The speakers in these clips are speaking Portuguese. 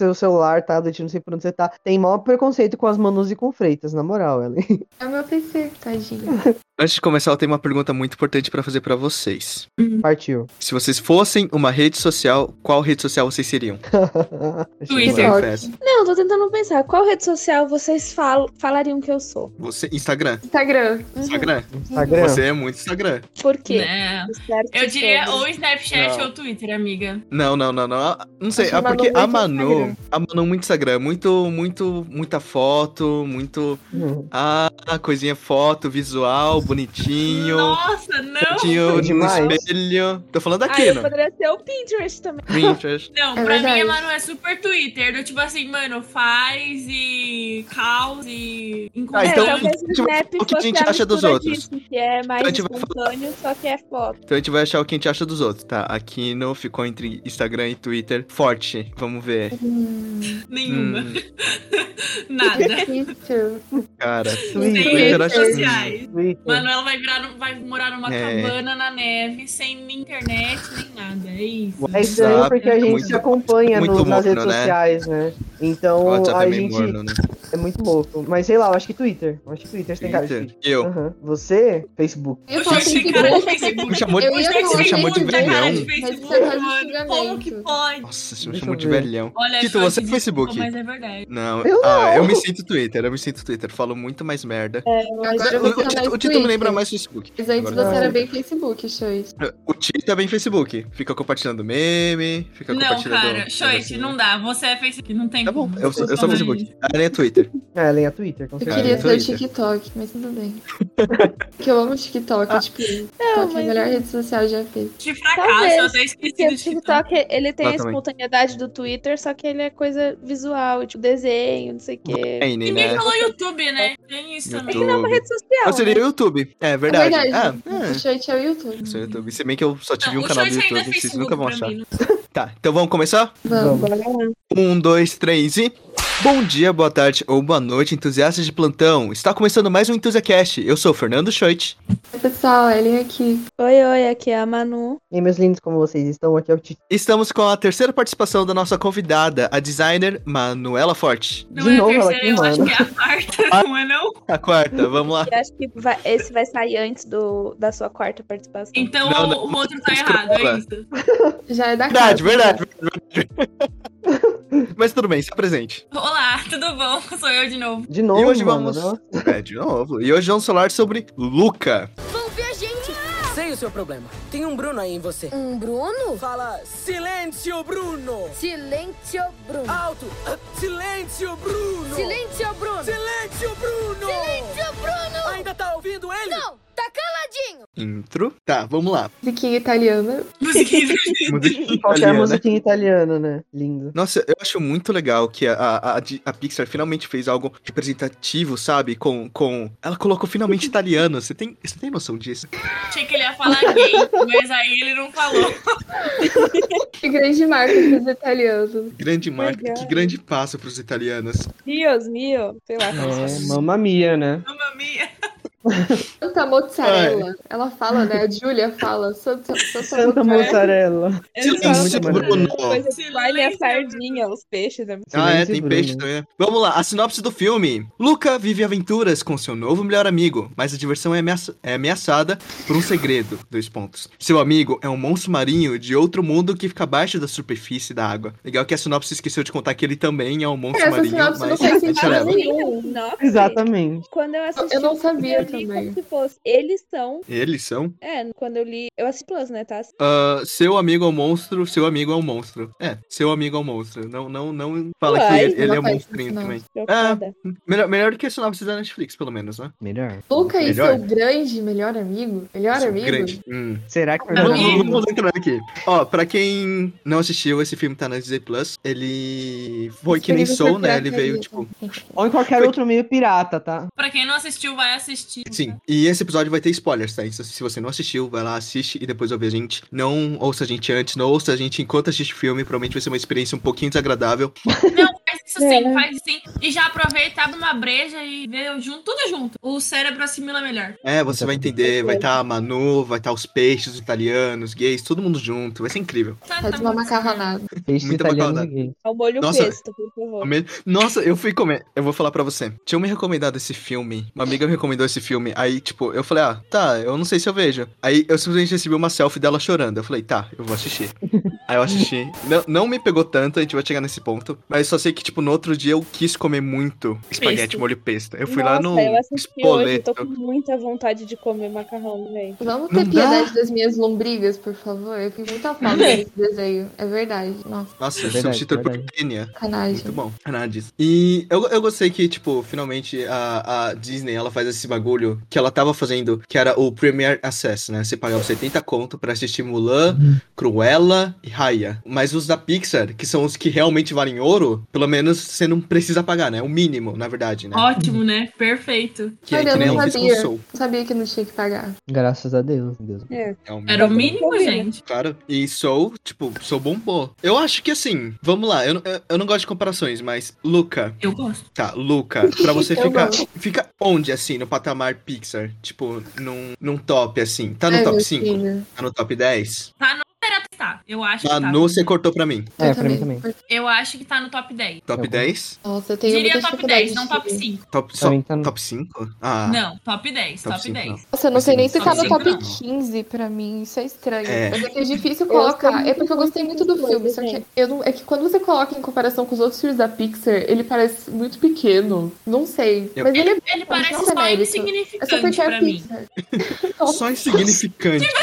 seu celular, tablet, não sei por onde você tá. Tem maior preconceito com as Manus e com Freitas, na moral, Ellen. É o meu PC, tadinho. Antes de começar, eu tenho uma pergunta muito importante pra fazer pra vocês. Partiu. Se vocês fossem uma rede social, qual rede social vocês seriam? Twitter. Não, tô tentando pensar. Qual rede social vocês fal falariam que eu sou? Você, Instagram. Instagram. Instagram. Instagram. Você é muito Instagram. Por quê? Né? Eu diria ou Snapchat Não. ou Twitter, amiga. Não, não, não, não. Não sei, ah, Manu porque a Manu, Instagram. a Manu muito Instagram, muito, muito, muita foto, muito, Hum. ah, coisinha foto, visual, bonitinho, Nossa, não! bonitinho no Demais. espelho. Tô falando aqui, eu não. poderia ser o Pinterest também. Pinterest. Não, É pra mim verdade. a Manu é super Twitter. Do tipo assim, mano, faz e caos e. Ah, então- é, talvez então o Snap o que a gente acha dos outros. disso, que é mais Então vai espontâneo, só que é foto. Então a gente vai achar o que a gente acha dos outros, tá? Aqui no ficou entre Instagram e Twitter forte. Vamos ver. Nenhuma. Hum, Nada. Cara, Twitter. Twitter, redes sociais. Twitter. Mano, ela vai, virar, vai morar numa É. cabana na neve, sem internet, nem nada. É isso. É estranho WhatsApp porque a é gente muito- se acompanha no- nas redes né? sociais, né? Então O WhatsApp a é gente morno, né? é muito louco. Mas sei lá, eu acho que Twitter. Eu acho que Twitter você tem cara de Twitter. Twitter. Eu. Aham. Você, Facebook. Eu O tem assim, cara de eu Facebook. Me chamou de, Eu ia me chamou de velhão. de Mas Facebook, é de mano. Como que pode? Nossa, você me chamou eu de velhão. Olha, Tito, você é Facebook? Mas é verdade. Não, Eu ah, eu me sinto Twitter, eu me sinto Twitter. Falo muito mais merda. Agora o, você o mais o Tito me lembra mais Facebook. Mas antes Agora- você era bem Facebook, Shows. O Tito é bem Facebook. Fica compartilhando meme, fica Não, compartilhando. cara, Choit, negocinho. não dá. Você é Facebook, não tem Tá bom, eu sou, eu sou. Facebook. A Ellen é Twitter. É, ela é a Twitter, com Eu certeza. queria é ser o Twitter. TikTok, mas tudo bem. Porque eu amo TikTok, tipo, TikTok é a mas- melhor rede social já fez. De fracasso, Talvez, eu até esqueci do o TikTok, ele tem a Exatamente. espontaneidade do Twitter, só que ele é coisa visual, tipo desenho, não sei o quê. N, Ninguém né? falou YouTube, né? Tem isso também. É que não é uma rede social. Eu seria né? o YouTube. É É verdade. verdade. Ah, O é. Shoit é o YouTube. Eu sou o YouTube. Se bem que eu só tive Não, um o canal do é YouTube, vocês Facebook nunca vão achar. mim. Tá, então vamos começar? Vamos. Lá. Um, dois, três e. Bom dia, boa tarde ou boa noite, entusiastas de plantão. Está começando mais um EntusiaCast. Eu sou o Fernando Schoit. Oi, pessoal, Ellen aqui. Oi, oi, aqui é a Manu. E aí, meus lindos, como vocês estão? Aqui é o Tito. Estamos com a terceira participação da nossa convidada, a designer Manuela Forte. Não De é a novo ela terceira, aqui, eu acho mano. que é a quarta, não é não? A quarta, vamos lá. E acho que vai- esse vai sair antes do, da sua quarta participação. Então Não, não, o outro tá desculpa. errado, é isso. Já é da Verdade, verdade, verdade. Mas tudo bem, se apresente. Olá, tudo bom? Sou eu de novo. De novo, e hoje mano. vamos. É, de novo. E hoje vamos falar sobre Luca. Sei o seu problema. Tem um Bruno aí em você. Um Bruno? Fala silêncio, Bruno! Silêncio, Bruno. Alto! Silêncio, Bruno! Silêncio, Bruno. Silêncio, Bruno! Silêncio, Bruno. Ainda tá ouvindo ele? Não, tá caladinho. Intro. Tá, vamos lá. Musiquinha italiana. Musiquinha. Musiquinha Qualquer italiana. musiquinha italiana, né? Lindo. Nossa, eu acho muito legal que a, a, a, Pixar finalmente fez algo representativo, sabe? Com. com... Ela colocou finalmente italiano. Você tem, você tem noção disso? Achei que ele ia falar gay, mas aí ele não falou. Que grande marca pros italianos. Grande marca, Legal. que grande passo pros italianos. Dios mio, sei lá. É, mamma mia, né? Mamma mia. Santa mozzarella. Ela fala, né? A Júlia fala. Santa, Santa, Santa mozzarella. mozzarella. Silêncio, muito Bruno. Vale a Bruno. sardinha, os peixes. É muito Ah, é, tem Bruno. peixe também. Vamos lá, a sinopse do filme. Luca vive aventuras com seu novo melhor amigo, mas a diversão é, ameaça- é ameaçada por um segredo. Dois pontos. Seu amigo é um monstro marinho de outro mundo que fica abaixo da superfície da água. Legal que a sinopse esqueceu de contar que ele também é um monstro Essa marinho, sinopse não mas faz a gente sentido nenhum. Exatamente. Quando eu assisti, Eu não sabia li também. como se fosse. Eles são. Eles são. É, quando eu li. Eu assisti Plus, né, tá? ah, seu amigo é um monstro, seu amigo é um monstro. É, seu amigo é um monstro. Não, não, não fala que Uai, ele, ele é um monstrinho não. também. Preocupada. Melhor, melhor do que sinopse da Netflix, pelo menos, né? Melhor. Luca e Melhor? seu grande melhor amigo? Melhor Seu amigo? Grande. Hum. Será que Vamos, Fernando- vamos, vamos entrar aqui. Ó, pra quem não assistiu, esse filme tá na Disney Plus. Ele foi que nem Soul, por né? Ele veio, tipo. Ou em qualquer outro meio pirata, tá? Pra quem não assistiu, vai assistir. Sim. E esse episódio vai ter spoilers, tá? Então, se você não assistiu, vai lá, assiste e depois ouve a gente. Não ouça a gente antes, não ouça a gente enquanto assiste o filme. Provavelmente vai ser uma experiência um pouquinho desagradável. Não, faz isso sim, faz sim. E já aproveita, abre uma breja e vê junto, tudo junto. O cérebro assimila melhor. É, você vai entender, vai estar a Manu, vai estar os peixes, os italianos, os gays, todo mundo junto, vai ser incrível. Tá, Faz tá uma bom. macarronada. Peixes Muita gays. Ao molho Nossa. pesto, por favor. Nossa, eu fui comer. Eu vou falar pra você. Tinha me recomendado esse filme. Uma amiga me recomendou esse filme. Aí, tipo, eu falei, ah, tá, eu não sei se eu vejo. Aí eu simplesmente recebi uma selfie dela chorando. Eu falei, tá, eu vou assistir. Aí eu assisti. Não, não me pegou tanto, a gente vai chegar nesse ponto. Mas só sei que, tipo, no outro dia eu quis comer muito espaguete molho pesto. Eu fui Nossa, lá no eu assisti hoje, Spoleto. tô com muita vontade de comer macarrão, velho. Vamos Não ter dá. piedade das minhas lombrigas, por favor? Eu fico muita falta desse desenho. É verdade. Nossa, Nossa, É verdade, substituto por verdade. Kenya. sacanagem. Muito bom. Anades. E eu, eu gostei que, tipo, finalmente a, a Disney, ela faz esse bagulho que ela tava fazendo, que era o Premier Access, né? Você pagava 70 conto pra assistir Mulan, Cruella e Raya. Mas os da Pixar, que são os que realmente valem ouro, pelo menos você não precisa pagar, né? O mínimo, na verdade, né? Ótimo, né? Perfeito. Que, é Olha, que nem eu não sabia. Não sabia que não tinha que pagar. Graças a Deus, Deus. É. É o Era o mínimo. gente. Claro. E Soul, tipo, Soul bombou. Eu acho que assim, vamos lá, eu, não- eu, eu não gosto de comparações, mas Luca, Eu gosto. Tá, Luca, pra você ficar. gosto. Fica onde, assim, no patamar Pixar? Tipo, num, num top, assim. Tá no Ai, top meu 5? filho. Tá no top 10? Tá no que tá? Eu acho que Manu, tá. você cortou pra mim. É, Eu pra mim também. Eu acho que tá no top 10. Top Tá bom. 10? Nossa, eu tenho Diria top dificuldade 10, não top seguir. 5. Top, só, tá no- top 5? Ah, Não, top 10, Top top, cinco, 10. não. Nossa, eu não sei nem se tá no top não. 15 pra mim. Isso é estranho. É. Mas é que é difícil colocar. É porque eu gostei muito do filme. Só que eu não, é que quando você coloca em comparação com os outros filmes da Pixar, ele parece muito pequeno. Não sei. Eu- Mas ele é. Ele Mas parece não é só mérito. É só insignificante porque é pra mim. Pixar. só insignificante.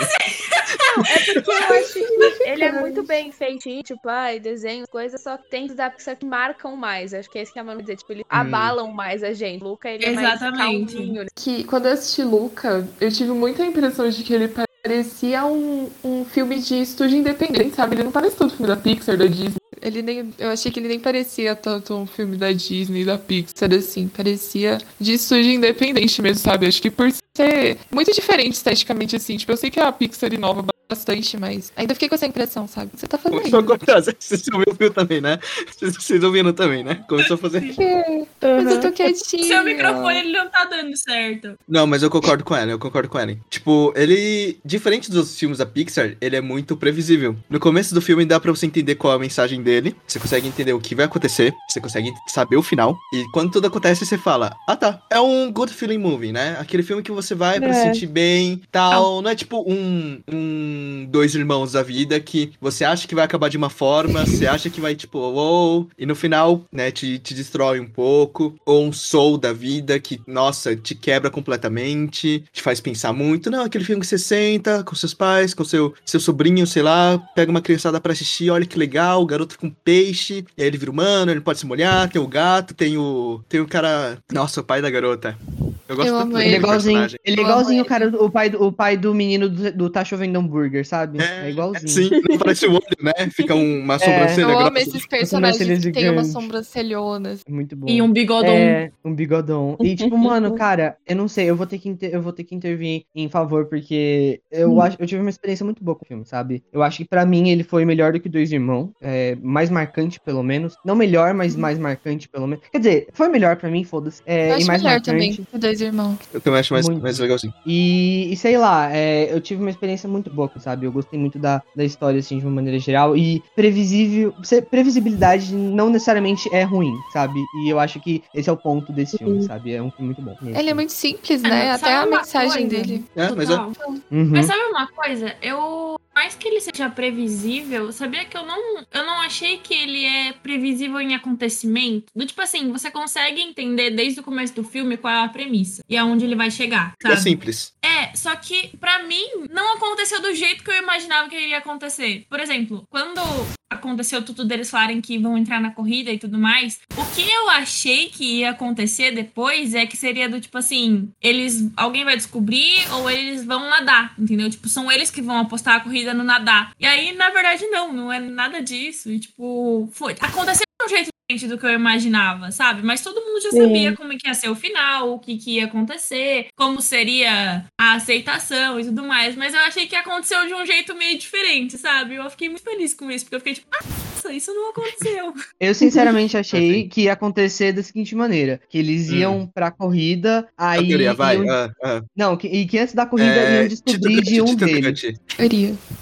Porque eu acho que ele é muito bem feitinho, tipo, ai, desenho, coisas, só tem da Pixar que marcam mais. Acho que é isso que a Manu dizer, tipo, eles abalam mais a gente. O Luca, ele é Exatamente. mais calminho, né? que quando eu assisti Luca, eu tive muita impressão de que ele parecia um, um filme de estúdio independente, sabe? Ele não parece todo filme da Pixar, da Disney. Ele nem, eu achei que ele nem parecia tanto um filme da Disney, da Pixar, assim. Parecia de estúdio independente mesmo, sabe? Acho que por ser muito diferente esteticamente, assim. Tipo, eu sei que a Pixar inova bastante, mas ainda fiquei com essa impressão, sabe? Você tá fazendo? Começou cortar. Vocês ouviram também, né? Vocês- ouviram também, né? Começou a fazer. Mas eu tô quietinha. Seu microfone ele não tá dando certo. Não, mas eu concordo com ela, eu concordo com ela. Tipo, ele, diferente dos outros filmes da Pixar, ele é muito previsível. No começo do filme dá pra você entender qual é a mensagem dele, você consegue entender o que vai acontecer, você consegue saber o final, e quando tudo acontece você fala, ah tá, é um good feeling movie, né? Aquele filme que você vai pra É. se sentir bem, tal, não é tipo um, um dois irmãos da vida que você acha que vai acabar de uma forma, você acha que vai tipo, uou, e no final, né, te, te destrói um pouco, ou um soul da vida que, nossa, te quebra completamente, te faz pensar muito. Não, aquele filme que você senta com seus pais, com seu, seu sobrinho, sei lá, pega uma criançada pra assistir, olha que legal, o garoto com peixe, e aí ele vira humano, ele pode se molhar, tem o gato, tem o. Tem o cara. Nossa, o pai da garota. Eu gosto Eu tanto amo daquele Ele é igualzinho, personagem. ele é igualzinho o ele. cara, o pai, do- o pai do menino do, do Tá Chovendo Hambúrguer, sabe? É, igualzinho. Sim, não parece o olho, né? Fica um- uma sobrancelha Eu amo esses personagens que têm uma gigante. sobrancelhona. Muito bom. E um bigodão. É, um bigodão. E, tipo, mano, cara, eu não sei, eu vou ter que, inter- eu vou ter que intervir em favor, porque eu acho, eu tive uma experiência muito boa com o filme, sabe? Eu acho que pra mim ele foi melhor do que Dois Irmãos, é, mais marcante, pelo menos. Não melhor, mas mais marcante, pelo menos. Quer dizer, foi melhor pra mim, foda-se. É, eu e acho mais melhor marcante. também, os dois irmãos. Eu também acho mais, Muito. mais legalzinho. E, e sei lá, é, eu tive uma experiência muito boa, sabe? Eu gostei muito da, da história, assim, de uma maneira geral. E previsível. Previsibilidade não necessariamente é ruim, sabe? E eu acho que esse é o ponto desse filme, sabe? É um filme muito bom. Ele é muito simples, né? Até a mensagem coisa? dele. É, mas é. Uhum. Mas sabe uma coisa? Eu. Mais que ele seja previsível, sabia que eu não, eu não achei que ele é previsível em acontecimento? Do tipo assim, você consegue entender desde o começo do filme qual é a premissa e aonde ele vai chegar, É sabe? simples. É, só que pra mim não aconteceu do jeito que eu imaginava que iria acontecer. Por exemplo, quando aconteceu tudo deles falarem que vão entrar na corrida e tudo mais, o que eu achei que ia acontecer depois é que seria do tipo assim, eles alguém vai descobrir ou eles vão nadar, entendeu? Tipo, são eles que vão apostar a corrida no nadar. E aí, na verdade, não, não é nada disso. E tipo, foi, aconteceu de um jeito diferente do que eu imaginava, sabe? Mas todo mundo já Sim. sabia como que ia ser o final, o que, que ia acontecer, como seria a aceitação e tudo mais. Mas eu achei que aconteceu de um jeito meio diferente, sabe? Eu fiquei muito feliz com isso, porque eu fiquei tipo, ah, nossa, isso não aconteceu. Eu sinceramente achei que ia acontecer da seguinte maneira: que eles iam pra corrida, A aí. teoria, vai. iam- ah, ah. Não, que- e que antes da corrida É, iam descobrir de um deles.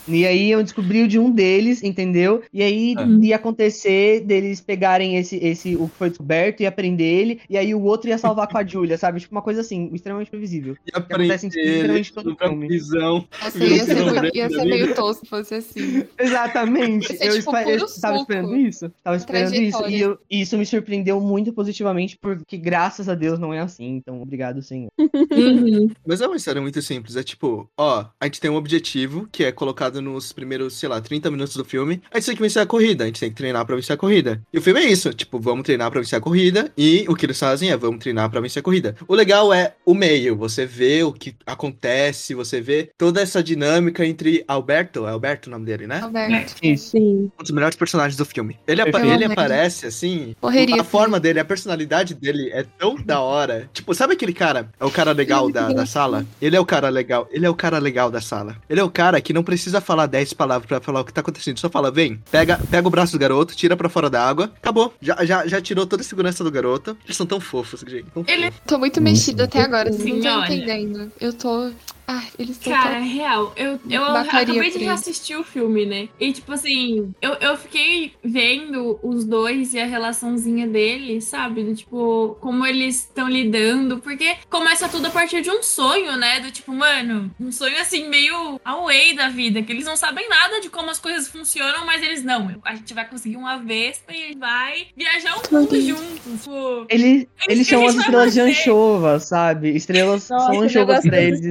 E aí iam descobrir o de um deles, entendeu? E aí Ah. ia acontecer deles pegarem esse, esse, o que foi descoberto e aprender ele, e aí o outro ia salvar com a Julia, sabe? Tipo uma coisa assim, extremamente previsível. E acontece em todo filme. prisão. Nossa, ia ser, ia ser meio tosco se fosse assim. Exatamente. Ia ser, Eu, tipo, eu puro tava suco. esperando isso. Tava esperando isso. E eu- e isso me surpreendeu muito positivamente, porque graças a Deus não é assim. Então, obrigado, Senhor. Uhum. Mas é uma história muito simples. É tipo, ó, a gente tem um objetivo que é colocado nos primeiros, sei lá, 30 minutos do filme. A gente tem que vencer a corrida. A gente tem que treinar pra vencer a corrida. E o filme é isso. Tipo, vamos treinar pra vencer a corrida. E o que eles fazem é vamos treinar pra vencer a corrida. O legal é o meio. Você vê o que acontece, você vê toda essa dinâmica entre Alberto. É Alberto o nome dele, né? Alberto. Isso. Sim. Um dos melhores personagens do filme. Ele, apa- ele aparece assim. Correria, a assim. forma dele, a personalidade dele é tão da hora. Tipo, sabe aquele cara? É o cara legal da, da sala? Ele é o cara legal. Ele é o cara legal da sala. Ele é o cara que não precisa falar 10 palavras pra falar o que tá acontecendo. Só fala, vem, pega, pega o braço do garoto, tira pra fora da água. Acabou. Já, já, já tirou toda a segurança do garoto. Eles são tão fofos, gente. Tão Ele- fofos. Tô muito mexida até agora, vocês não Sim, estão olha. entendendo. Eu tô. Ai, eles estão. Cara, real, eu, eu Bacaria acabei de reassistir o filme, né? E, tipo assim, eu, eu fiquei vendo os dois e a relaçãozinha deles, sabe? Do, tipo, como eles estão lidando. Porque começa tudo a partir de um sonho, né? Do tipo, mano, um sonho assim, meio away da vida. Que eles não sabem nada de como as coisas funcionam, mas eles não. A gente vai conseguir uma Vespa e vai viajar o mundo juntos. Tipo, Eles, eles que a chamam as estrelas de fazer. anchovas, sabe? Estrelas Nossa, são anchovas pra eles.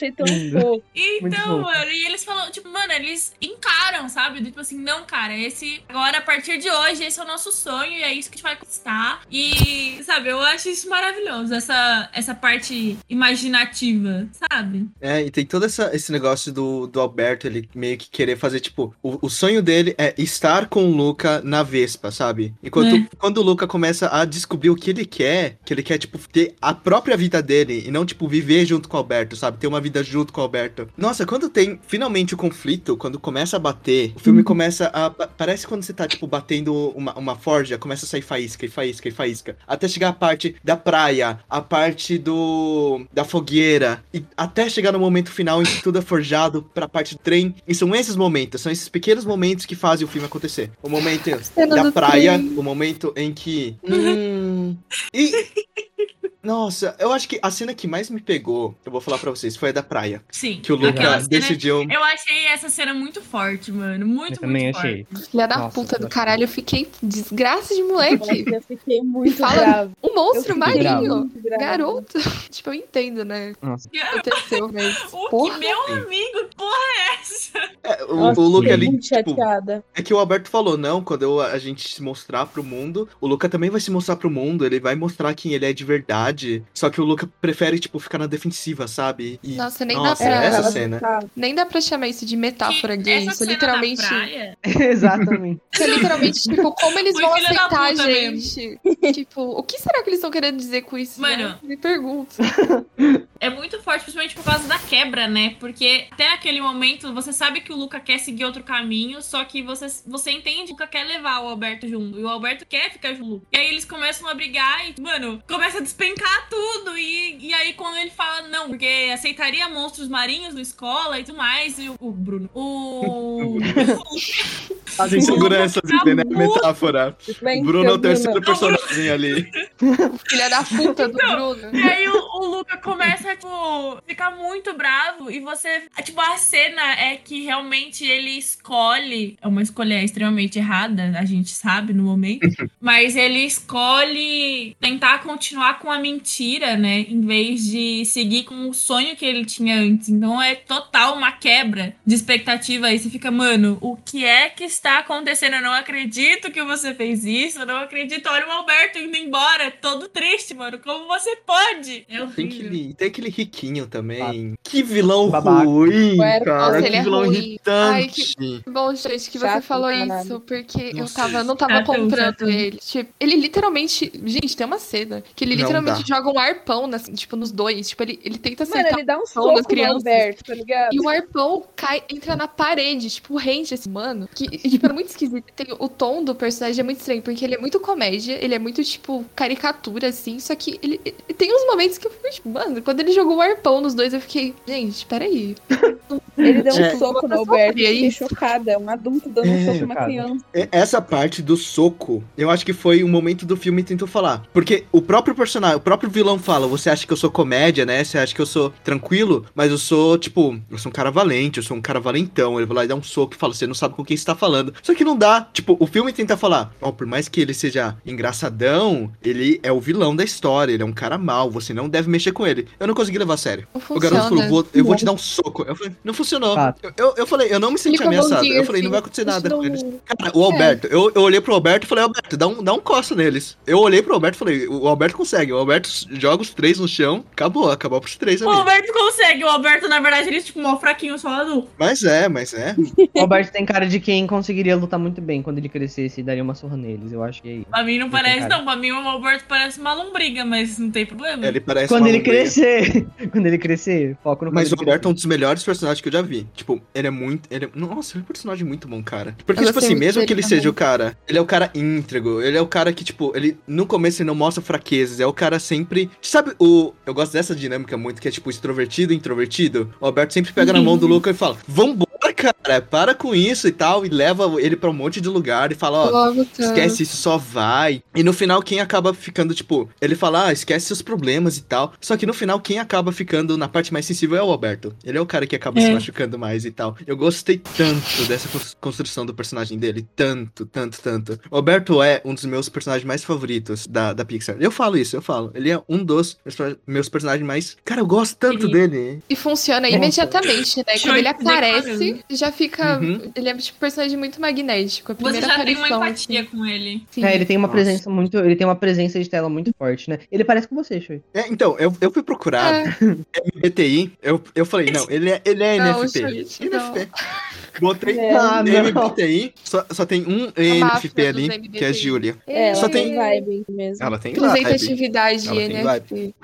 Achei tão fofo. Então, mano, e eles falam, tipo, mano, eles encaram, sabe? Tipo assim, não, cara, esse. Agora, a partir de hoje, esse é o nosso sonho e é isso que a gente vai conquistar. E, sabe, eu acho isso maravilhoso, essa, essa parte imaginativa, sabe? É, e tem todo essa, esse negócio do, do Alberto, ele meio que querer fazer, tipo, o, o sonho dele é estar com o Luca na Vespa, sabe? Enquanto É. quando o Luca começa a descobrir o que ele quer, que ele quer, tipo, ter a própria vida dele e não, tipo, viver junto com o Alberto, sabe? Ter uma vida junto com o Alberto. Nossa, quando tem finalmente o conflito, quando começa a bater, o filme começa a. pa- Parece quando você tá, tipo, batendo uma, uma forja, começa a sair faísca e faísca e faísca. Até chegar a parte da praia, a parte do. da fogueira, e até chegar no momento final em que tudo é forjado pra parte do trem. E são esses momentos, são esses pequenos momentos que fazem o filme acontecer. O momento da praia, trem. o momento em que. Hum, e. Nossa, eu acho que a cena que mais me pegou, eu vou falar pra vocês, foi a da praia. Sim. Que o Luca decidiu. Eu achei essa cena muito forte, mano. Muito, Eu também muito achei. forte. Filha da Nossa, puta do caralho, eu fiquei desgraça de moleque. Eu fiquei muito Fala- brava. Um monstro marinho. Garoto. tipo, eu entendo, né? Nossa. Aconteceu, mas. O Porra. que meu amigo, porra é essa? É, o, Nossa, o Luca fiquei ali, muito tipo, chateada. É que o Alberto falou, não, quando eu- a gente se mostrar pro mundo, o Luca também vai se mostrar pro mundo, ele vai mostrar quem ele é de verdade. Só que o Luca prefere, tipo, ficar na defensiva, sabe? E, Nossa, nem nossa, dá pra. essa cena. Nem dá pra chamar isso de metáfora Que gay. Isso é literalmente. Exatamente. Isso é literalmente, tipo, como eles Foi vão aceitar a gente? tipo, o que será que eles estão querendo dizer com isso? Mano. né? Me pergunto. é muito forte, principalmente por causa da quebra, né? Porque até aquele momento você sabe que o Luca quer seguir outro caminho, só que você, você entende que o Luca quer levar o Alberto junto. E o Alberto quer ficar junto. E aí eles começam a brigar e, mano, começa a despencar tudo. E, e aí quando ele fala, não, porque aceitaria monstros marinhos na escola e tudo mais, e o, o Bruno. O. As inseguranças, entendeu? Acabou. Metáfora. Vem, O Bruno é o seu terceiro Bruno. personagem ali. Filha da puta do Não. Bruno. E aí o, o Luca começa, tipo, ficar muito bravo. E você. Tipo, a cena é que realmente ele escolhe. É uma escolha extremamente errada, a gente sabe no momento. mas ele escolhe tentar continuar com a mentira, né? Em vez de seguir com o sonho que ele tinha antes. Então é total uma quebra de expectativa. Aí você fica, mano, o que é que está acontecendo? Eu não acredito que você fez isso. Eu não acredito. Olha o Alberto indo embora. é todo triste, mano. Como você pode? É Tem horrível. aquele, tem aquele riquinho também. Que vilão Babaca. ruim, Nossa, cara. ele que é vilão ruim. Ai, irritante. Bom, gente, que você Chato falou pra caralho. isso, porque eu Nossa. tava, eu não tava Chatão, comprando chatão. ele. Tipo, ele literalmente. Gente, tem uma cena que ele literalmente joga um arpão, nas- tipo, nos dois. Tipo, ele, ele tenta Mano, acertar. ele dá um soco no crianças. Alberto, tá ligado? E o arpão cai, entra na parede, tipo, rente esse mano. Que, tipo, é muito esquisito. Tem, o tom do personagem é muito estranho, porque ele é muito comédia, ele é muito, tipo, caricatura, assim. Só que ele, ele- tem uns momentos que eu fico, tipo, mano, quando ele jogou o arpão nos dois, eu fiquei, gente, peraí. Ele deu um É. soco no Eu Alberto. sabia Fiquei chocada. Um adulto dando um É, soco numa criança. E- Essa parte do soco, eu acho que foi o momento do filme que tentou falar. Porque o próprio personagem, o próprio vilão fala: Você acha que eu sou comédia, né? Você acha que eu sou tranquilo, mas eu sou, tipo, eu sou um cara valente, eu sou um cara valentão. Ele vai lá e dá um soco e fala: Você não sabe com quem você tá falando. Só que não dá. Tipo, o filme tenta falar: Ó, por mais que ele seja engraçadão, ele é o vilão da história, ele é um cara mau, você não deve mexer com ele. Eu não consegui levar a sério. Não O garoto falou, vou, eu vou te dar um soco. Eu falei, não funcionou. Fato. Eu, eu, eu falei, eu não me senti Fica ameaçado. bonzinho, Eu falei, não assim, vai acontecer nada isso com não- eles. Cara, o Alberto, eu, eu olhei pro Alberto e falei, Alberto, dá um, dá um coça neles. Eu olhei pro Alberto e falei, o Alberto consegue. O Alberto joga os três no chão, acabou, acabou pros três O ali. Alberto consegue. O Alberto, na verdade, ele é tipo mó fraquinho só. Mas é, mas é. O Alberto tem cara de quem conseguiria lutar muito bem quando ele crescesse e daria uma surra neles. Eu acho que é isso. Pra mim não Ele parece, não. Pra mim o Alberto parece uma lombriga, mas não tem problema. Ele parece Quando uma ele lombriga. crescer. Quando ele crescer, foco no Mas o Alberto é um dos melhores personagens que eu já vi. Tipo, ele é muito. Ele é- Nossa, ele é um personagem muito bom, cara. Porque, Eu tipo assim, mesmo que ele também. seja o cara. Ele é o cara íntegro. Ele é o cara que, tipo, ele. No começo ele não mostra fraquezas. É o cara sempre. Sabe, o. Eu gosto dessa dinâmica muito, que é, tipo, extrovertido e introvertido. O Alberto sempre pega na mão do Luca e fala: Vambora, cara, para com isso e tal. E leva ele pra um monte de lugar e fala: Ó, Logo, tá. Esquece isso, só vai. E no final, quem acaba ficando, tipo, ele fala, ah, esquece seus problemas e tal. Só que no final, quem acaba ficando na parte mais sensível é o Alberto. Ele é o cara que acaba se É. machucando mais e tal. Eu gostei tanto dessa cons- construção do personagem dele. Tanto, tanto, tanto. O Alberto é um dos meus personagens mais favoritos da, da Pixar. Eu falo isso, eu falo. Ele é um dos meus- personagens mais. Cara, eu gosto tanto Ele- dele. E funciona imediatamente, né? Quando ele aparece. Já fica. Uhum. Ele é tipo um personagem muito magnético. A Você já tem uma aparição, empatia assim. com ele. Sim. É, ele tem uma Nossa. presença muito. Ele tem uma presença de tela muito forte, né? Ele parece com você, Shui. É, então, eu, eu fui procurar É. MBTI. Eu, eu falei, não, ele é, ele é Não, NFP. gente, não. Botei É. Ah, não. MBTI, só, só tem um ENFP ali, que é a. Júlia. É, Só ela tem- tem vibe mesmo. Ela tem vibe. Representatividade Ela tem NFP.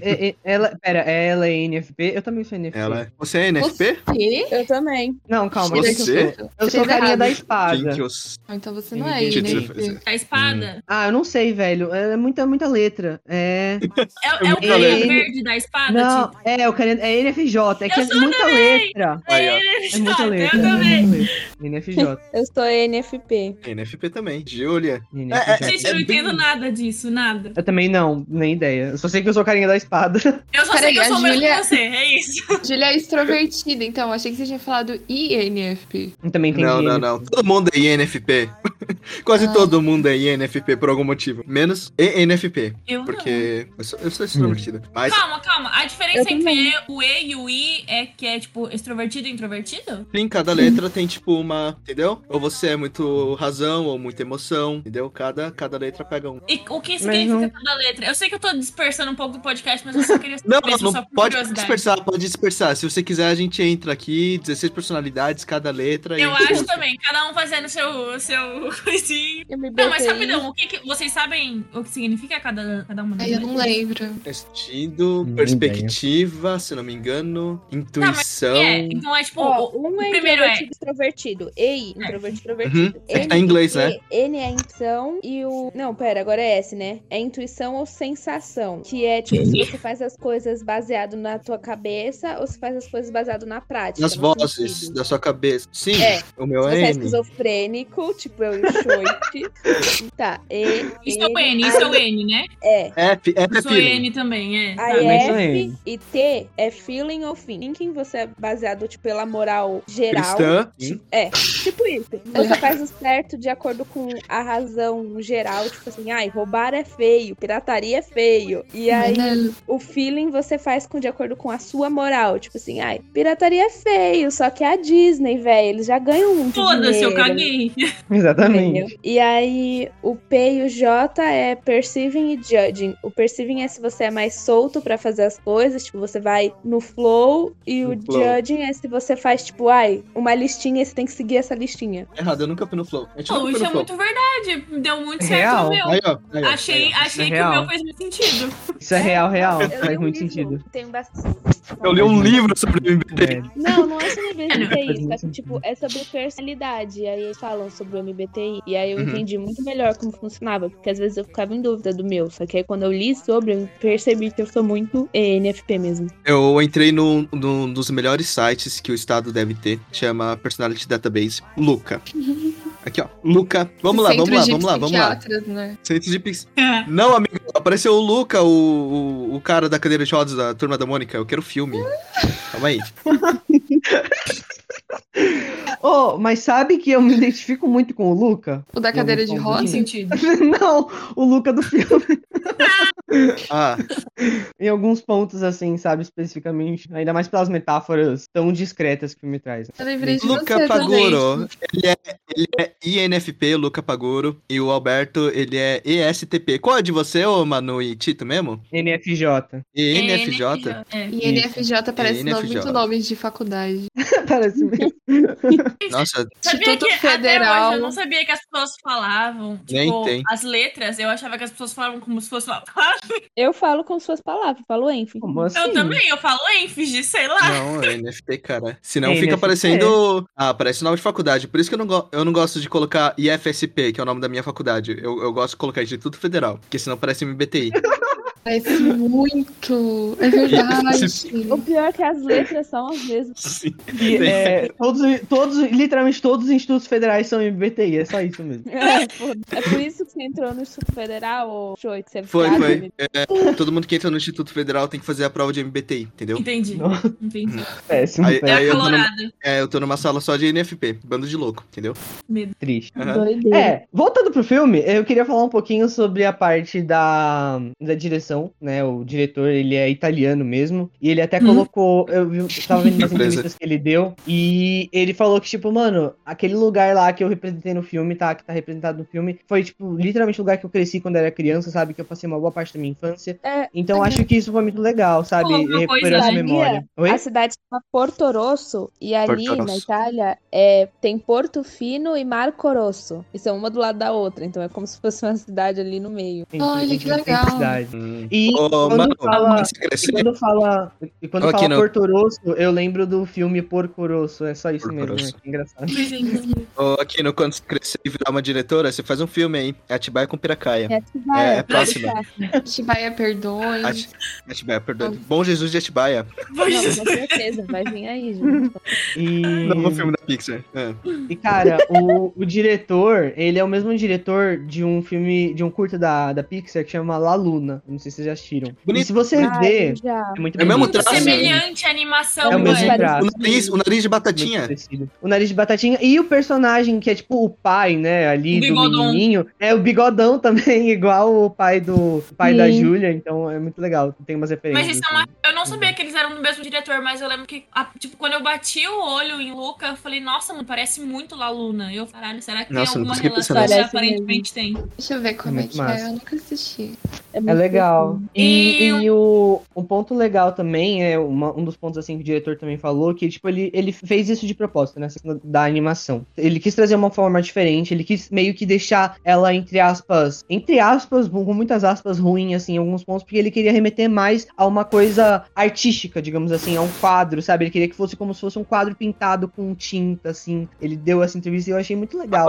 É, é, ela, pera, ela é NFP? Eu também sou NFP. Ela... Você é NFP? Quê? Eu também. Não, calma. Você? eu sou. Eu sou carinha da espada. Eu... Ah, Então você não é Entendi. NFP. A espada. Ah, eu não sei, velho. É muita, muita letra. É. É, é o carinha verde da espada, Não, tipo. é, eu quero. É NFJ. É que Eu é muita letra. Aí, ó. É muita letra. Eu é também. NFJ. Eu sou NFP. NFP também. Júlia. NFJ. Gente, eu não bem- entendo nada disso, nada. Eu também não, nem ideia. Eu só sei que eu sou carinha da espada. Eu só Peraí, sei que eu sou Júlia- que você, é isso. Julia é extrovertida, então. Achei que você tinha falado INFP. Eu também entendi. Não, não, não. Todo mundo é INFP. Quase Ah. todo mundo é INFP por algum motivo. Menos ENFP. Eu não. Porque eu sou, eu sou extrovertido. Mas Calma, calma. A diferença Eu entre o E e o I é que é, tipo, extrovertido e introvertido? em cada letra tem, tipo, uma. Entendeu? Ou você é muito razão, ou muita emoção. Entendeu? Cada, cada letra pega um. E o que significa não- cada letra? Eu sei que eu tô dispersando um pouco do podcast, mas eu só queria saber. Não, não, só não por pode dispersar, pode dispersar. Se você quiser, a gente entra aqui, 16 personalidades, cada letra. Eu acho também, cada um fazendo seu, seu me Não, mas rapidão, o que que- vocês sabem o que significa cada, cada uma das Ai, eu não lembro. Sentido, Nem perspectiva, se não me engano, intuição. É, então é tipo. Ó, o- um é primeiro é- introvertido extrovertido. EI, introvertido extrovertido. Uhum. É que tá em inglês, né? N é intuição e o. Não, pera, agora é S, né? É intuição ou sensação. Que é tipo, se você faz as coisas baseado na tua cabeça ou se faz as coisas baseado na prática. Nas vozes sentido. da sua cabeça. Sim, É. o meu Se é você é N. esquizofrênico, tipo eu e Choit. tá. E, Isso é o N, isso é o N, né? É. F, F é sou feeling. N também, é. Tá. Aí mas isso F aí. e T é feeling ou thinking. Você é baseado, tipo, pela moral geral. Cristã. Sim. É, tipo isso. Você faz o certo de acordo com a razão geral, tipo assim, ai, roubar é feio, pirataria é feio. E aí, o feeling você faz com, de acordo com a sua moral, tipo assim, ai, pirataria é feio, só que é a Disney, velho, eles já ganham muito Foda-se, eu dinheiro. caguei. Exatamente. Exatamente. E aí, o P e o J é perceiving e judging. O perceiving é se você é mais solto pra fazer as coisas, tipo, você vai no flow. E No o flow. judging é se você faz, tipo, ai, uma listinha e você tem que seguir essa listinha. Errado, eu nunca fui no flow. Nunca isso é muito verdade. Deu muito certo Real. o meu. Aí, ó. Aí, ó. Achei, Aí, ó. achei é que real. o meu fez muito sentido. Isso é real, real. Eu Faz um muito livro, sentido. Tem bastante. Eu li um livro sobre o MBT. É. Não, não é sobre muito só que, sentido. tipo, é sobre personalidade. E aí eles falam sobre o MBTI. E aí eu Uhum. entendi muito melhor como funcionava, porque às vezes eu ficava em dúvida do meu. Só que aí quando eu li sobre, eu percebi que eu sou muito ENFP mesmo. Eu entrei num num dos melhores sites que o Estado deve ter, chama Personality Database, Luca. Aqui, ó. Luca. Vamos lá, vamos lá, vamos lá, vamos lá. Né? Centro de pix. Não, amigo, apareceu o Luca, o, o, o cara da cadeira de rodas da turma da Mônica. Eu quero filme. Calma aí. Mas sabe que eu me identifico muito com o Luca? O da cadeira de Em alguns roda. pontos. sentido. Não, o Luca do filme. Ah, Em alguns pontos, assim, sabe, especificamente. Ainda mais pelas metáforas tão discretas que o filme traz. Eu lembrei de Luca você Paguro. Ele é, ele é INFP, Luca Paguro. E o Alberto, ele é ESTP. Qual é de você, ô Manu e Tito mesmo? NFJ. ENFJ? É. E NFJ parece NFJ. muito nome de faculdade. Parece mesmo. Nossa, Sabia Instituto que Federal. hoje eu não sabia que as pessoas falavam. Nem Tipo, tem. as letras, eu achava que as pessoas falavam como se fosse uma. Eu falo com suas palavras, falo enfim. Como assim? Eu também, eu falo ênfise, sei lá. Não, é NFP, cara. Senão É fica NFP. parecendo. Ah, parece nome de faculdade. Por isso que eu não, go- eu não gosto de colocar IFSP, que é o nome da minha faculdade. Eu, eu gosto de colocar Instituto Federal, porque senão parece MBTI. Parece muito. É verdade. O pior é que as letras são as mesmas. Sim. E, é, todos, todos, literalmente todos os institutos federais são MBTI, é só isso mesmo. É, foda. é por isso que você entrou no Instituto Federal, ou Show, que você é Foi, foi. É, todo mundo que entra no Instituto Federal tem que fazer a prova de MBTI, entendeu? Entendi. Não. Entendi. Péssimo, Aí- péssimo. aí É eu tô numa- colorada. É, eu tô numa sala só de NFP, bando de louco, entendeu? Medo. Triste. Doideira. É, voltando pro filme, eu queria falar um pouquinho sobre a parte da, da direção, né? O diretor, ele é italiano mesmo, e ele até Hum. colocou, eu vi, eu tava vendo Surpresa. entrevistas que ele deu, e ele falou que, tipo, mano, aquele lugar lá que eu representei no filme, tá, que tá representado no filme, foi, tipo, literalmente o lugar que eu cresci quando era criança, sabe? Que eu passei uma boa parte da minha infância. É, Então acho que isso foi muito legal, sabe? Uma Recuperar essa sabia? memória. Oi? A cidade chama Porto Rosso e ali Porto na Rosso. Itália é, tem Porto Fino e Marco Rosso. E são uma do lado da outra, então é como se fosse uma cidade ali no meio. Olha, que legal. cidade. Hum. E Ô, quando mano, fala- E crescer, quando fala, e quando fala Porto Rosso, eu lembro do filme Porco Rosso. É só isso Porco mesmo, Rosso. é engraçado. ô, aqui no quando você crescer e virar uma diretora, você faz um filme aí. Atibaia com Piracaia. É Atibaia. É, é próxima. Atibaia perdoe. Ati- Atibaia, perdão. Bom Jesus de Atibaia. Não, com certeza, vai vir aí, gente. E, Novo filme da Pixar. É. e cara, o, o diretor, ele é o mesmo diretor de um filme, de um curta da, da Pixar que chama La Luna. Não sei se vocês já assistiram. Bonito. E se você ver, já. é muito É o mesmo traço. semelhante a animação, É o mesmo traço. O nariz, o nariz de batatinha. O nariz de batatinha. E o personagem que é tipo o pai, né, ali O do bigodão. menininho, é o bigodão também, igual o pai do o pai da Sim. Júlia. Então é muito legal. Tem umas referências. Mas isso é assim. uma... Eu não sabia que eles eram do mesmo diretor, mas eu lembro que, a- tipo, quando eu bati o olho em Luca, eu falei, nossa, mano, parece muito La Luna. Eu, caralho, será que Nossa, tem alguma relação? E aparentemente tem. Deixa eu ver como é, muito que é. Eu nunca assisti. É muito legal. E, E- e o, um ponto legal também, é uma- um dos pontos assim que o diretor também falou, que tipo, ele, ele fez isso de propósito, né? Da animação. Ele quis trazer uma forma diferente, ele quis meio que deixar ela, entre aspas, entre aspas, com muitas aspas, ruim, assim, em alguns pontos, porque ele queria remeter mais a uma coisa artística, digamos assim, a um quadro, sabe? Ele queria que fosse como se fosse um quadro pintado com tinta, assim. Ele deu essa entrevista e eu achei muito legal.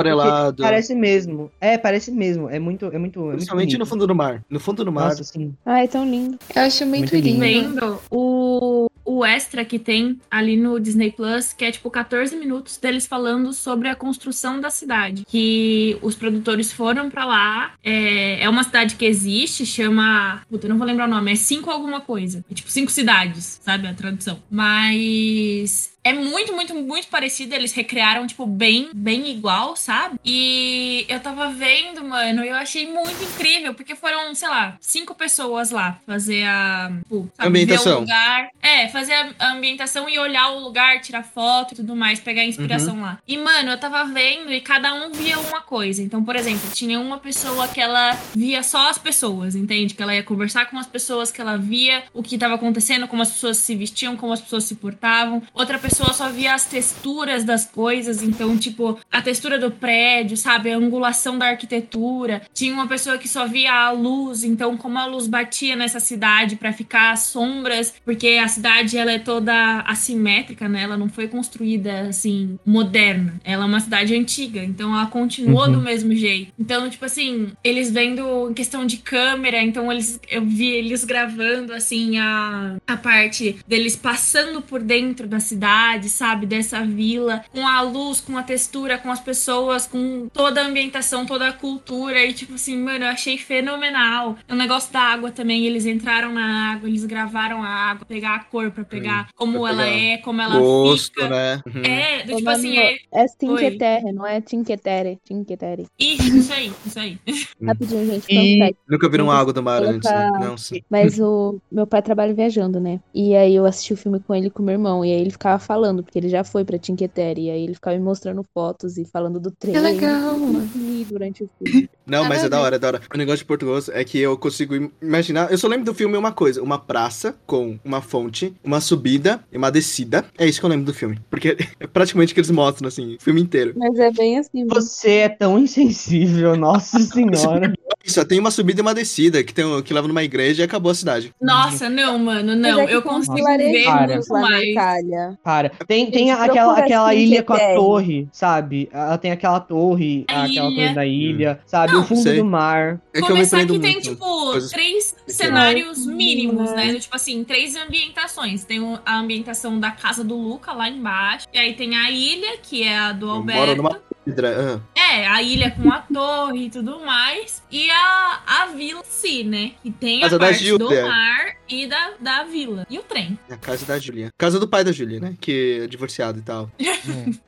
Parece mesmo. É, parece mesmo. É muito, é muito, é muito Principalmente no fundo do mar. No fundo do mar. Nossa, sim. Ai, tão lindo. Eu acho muito, Muito lindo. lindo. Vendo o, o extra que tem ali no Disney Plus, que é tipo 14 minutos deles falando sobre a construção da cidade. Que os produtores foram pra lá. É, é uma cidade que existe, chama. Puta, eu não vou lembrar o nome, é cinco alguma coisa. É tipo cinco cidades, sabe? A tradução. Mas é muito, muito, muito parecido. Eles recriaram, tipo, bem, bem igual, sabe? E eu tava vendo, mano, e eu achei muito incrível, porque foram, sei lá, cinco pessoas lá fazer a. Tipo, sabe, Ambientação. Lugar. É, fazer a a ambientação e olhar o lugar, tirar foto e tudo mais, pegar inspiração Uhum. lá. E, mano, eu tava vendo e cada um via uma coisa. Então, por exemplo, tinha uma pessoa que ela via só as pessoas, entende? Que ela ia conversar com as pessoas, que ela via o que tava acontecendo, como as pessoas se vestiam, como as pessoas se portavam. Outra pessoa só via as texturas das coisas, então, tipo, a textura do prédio, sabe? A angulação da arquitetura. Tinha uma pessoa que só via a luz, então, como a luz batia nessa cidade pra ficar as sombras, porque a cidade ela é toda assimétrica, né? Ela não foi construída assim moderna. Ela é uma cidade antiga, então ela continuou Uhum. do mesmo jeito. Então, tipo assim, eles vendo em questão de câmera, então eles eu vi eles gravando assim a, a parte deles passando por dentro da cidade, sabe, dessa vila, com a luz, com a textura, com as pessoas, com toda a ambientação, toda a cultura e tipo assim, mano, eu achei fenomenal. O negócio da água também, eles entraram na água, eles gravaram a água, pegar a cor pra pegar como pra ela pegar é, como ela Gosto, fica. né? Uhum. É, do, Ô, tipo assim, é É Terre, não é Tinque Terre. Isso, isso aí, isso aí. Rapidinho, gente. E-. Nunca viram Vamos água do mar antes, né? Não, sim. Mas o meu pai trabalha viajando, né? E aí eu assisti o filme com ele e com meu irmão. E aí ele ficava falando, porque ele já foi pra Tinque Terre. E aí ele ficava me mostrando fotos e falando do trem. Que legal. E durante o filme. Não, mas é da hora, é da hora. O negócio de Portugal é que eu consigo im- imaginar. Eu só lembro do filme uma coisa: uma praça com uma fonte, uma subida e uma descida. É isso que eu lembro do filme. Porque é praticamente o que eles mostram, assim, o filme inteiro. Mas é bem assim. Você é tão insensível, nossa senhora. Só tem uma subida e uma descida que, tem, um- que leva numa igreja e acabou a cidade. Nossa, não, mano, não. É eu consigo ver muito mais. Itália. Cara, tem, tem Gente, aquela, aquela assim, ilha com a torre, sabe? Ela tem aquela torre, A aquela ilha. torre da ilha, sabe? Não, o fundo sei. do mar. É que eu me Começar prendo que tem, muito. tipo, Coisas- três cenários que mínimos, né? né? Tipo assim, três ambientações. Tem a ambientação da casa do Luca lá embaixo. E aí tem a ilha, que é a do Alberto. numa pedra. É, a ilha com a torre e tudo mais. E a, a vila em si, né? Que tem a Casa da parte do mar e da, da vila. E o trem. A casa da Julia. Casa do pai da Julia, né? Que é divorciado e tal.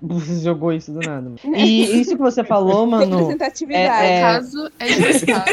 Você jogou isso do nada. mano. E isso que você falou, mano. Representatividade. é- caso é divorciado.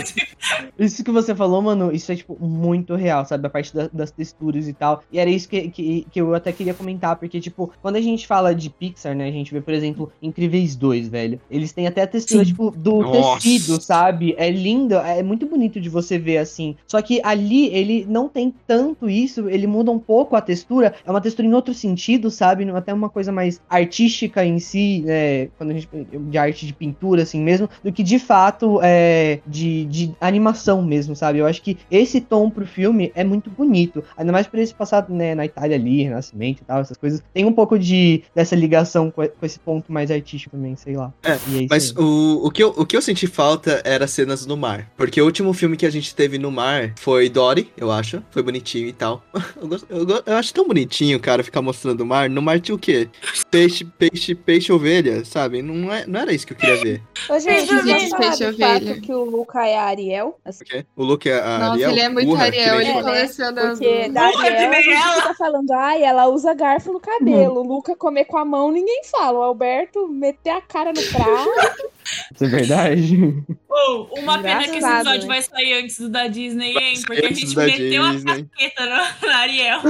Isso que você falou, mano, isso é, tipo, muito real, sabe? A parte da- das texturas e tal. E era isso que, que, que eu até queria comentar, porque, tipo, quando a gente fala de Pixar, né? A gente vê, por exemplo, Incríveis 2, velho. Eles têm até a textura, Sim. tipo, do Nossa. tecido, sabe? É lindo, é muito bonito de você ver assim. Só que ali, ele não tem tanto isso, ele muda um pouco a textura. É uma textura em outro sentido, sabe? Até uma coisa mais artística em si, né? Quando a gente. De arte de pintura, assim mesmo, do que de fato é, de, de animação mesmo, sabe? Eu acho que esse tom pro filme é muito bonito. Ainda mais por esse passado, né, na Itália ali, Renascimento e tal, essas coisas. Tem um pouco de dessa ligação com, com esse ponto mais artístico também, sei lá. É, E é Mas aí. o, o, que eu, o que eu senti falta era cenas no mar. Porque o último filme que a gente teve no mar foi Dory, eu acho. Foi bonitinho e tal. Eu, gosto- eu, go- eu acho tão bonitinho, cara, ficar mostrando o mar. No mar tinha o quê? Peixe, peixe, peixe, ovelha, sabe? Não, é, não era isso que eu queria ver. Ô, gente, peixe, ovelha. fato que o Luca é a Ariel? Assim? O Luke é a Nossa, Ariel. ele é muito burra, Ariel, ele nem- É, coleciona. Porque da Luca, que Ariel a gente fica falando, ai, ela usa garfo no cabelo. O Luca comer com a mão, ninguém fala. O Alberto meter a cara no prato. Isso é verdade. Ou, uma pena que esse Engraçado, episódio né? vai sair antes do da Disney, hein? Porque a gente meteu Disney. a casqueta na, na Ariel.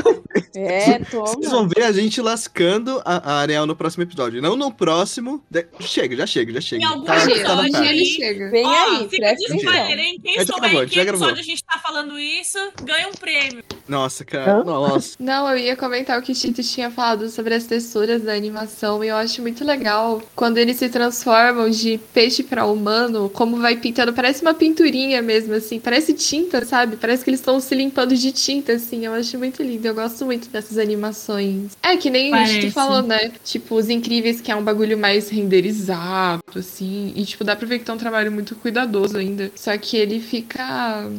É, toma. Vocês vão ver a gente lascando a, a Ariel no próximo episódio. Não no próximo. de- Chega, já chega, já chega. Em algum Tá- tá dia cara. ele chega. Vem Ó, aí, fica de spoiler, hein? Quem Já souber gravou, em que gravou. episódio a gente tá falando isso, ganha um prêmio. Nossa, cara. Hã? Nossa. Não, eu ia comentar o que o Tito tinha falado sobre as texturas da animação e eu acho muito legal quando eles se transformam de peixe pra humano, como vai pintando, parece uma pinturinha mesmo, assim, parece tinta, sabe? Parece que eles estão se limpando de tinta, assim, eu acho muito lindo, eu gosto muito dessas animações. É que nem o Parece. Tito falou, né? Tipo, os incríveis, que é um bagulho mais renderizado, assim, e tipo, dá pra ver que tá um trabalho muito cuidadoso ainda. Só que ele fica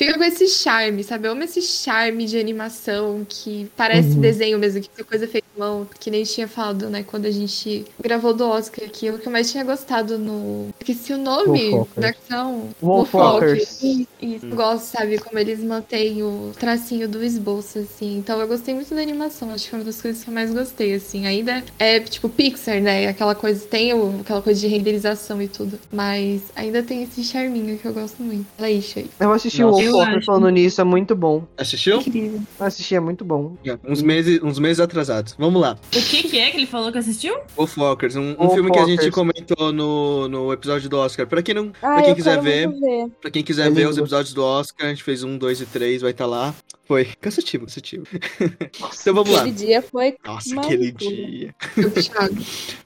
fica com esse charme, sabe? Eu amo esse charme de animação que parece Uhum. desenho mesmo, que é coisa feita à mão, que nem tinha falado, né, quando a gente gravou do Oscar aqui. O que eu mais tinha gostado no. Esqueci o nome Wolfwalkers. da ação. Wolfwalkers. Isso, isso. Eu gosto, sabe, como eles mantêm o tracinho do esboço, assim. Então eu gostei muito da animação. Acho que foi uma das coisas que eu mais gostei, assim. Ainda é tipo Pixar, né? Aquela coisa, tem o, aquela coisa de renderização e tudo. Mas ainda tem esse charminho que eu gosto muito. Ela aí, Shay. Eu assisti Nossa. o Acho. falando nisso, é muito bom. Assistiu? Incrível. Assisti, é muito bom. Uns meses, uns meses atrasados. Vamos lá. O que, que é que ele falou que assistiu? Wolfwalkers, um, um Wolfwalkers. filme que a gente comentou no, no episódio do Oscar. Pra quem, não, Ah, pra quem quiser ver, ver. pra quem quiser É ver os episódios do Oscar, a gente fez um, dois e três, vai estar lá. Foi cansativo, cansativo. então vamos lá. Aquele dia foi Nossa, uma aquele dia.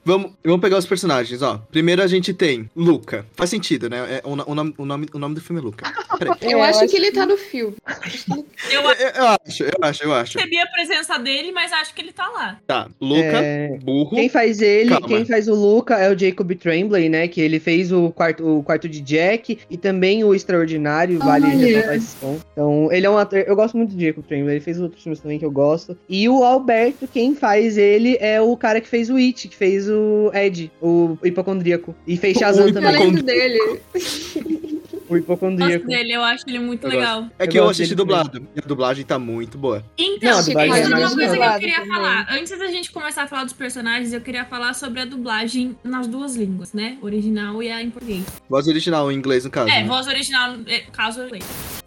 Vamos, vamos pegar os personagens, ó. Primeiro a gente tem Luca. Faz sentido, né? É, o, o nome, o, nome, o nome do filme é Luca. Eu É, eu acho acho que ele tá no filme. Eu Eu, eu acho, eu acho, eu acho. percebi a presença dele, mas acho que ele tá lá. Tá, Luca, É, burro. Quem faz ele, Calma. quem faz o Luca é o Jacob Tremblay, né? Que ele fez o quarto, o quarto de Jack e também o Extraordinário, vale ressaltar esse som. Então, ele é um ator. Eu gosto muito do Jacob Tremblay, ele fez outros filmes também que eu gosto. E o Alberto, quem faz ele é o cara que fez o It, que fez o Ed, o hipocondríaco. E fez Shazam O Eu também, lembro dele. o Gosto hipocondríaco. dele, eu acho ele muito Eu legal. É que Eu eu, gosto assisti também. dublado. E a dublagem tá muito boa. Então, Não, a isso dublagem é é uma coisa que eu queria também. falar. Antes da gente começar a falar dos personagens, eu queria falar sobre a dublagem nas duas línguas, né? Original e a em português. Voz original em inglês, no caso. É, né? voz original, é, caso eu leia.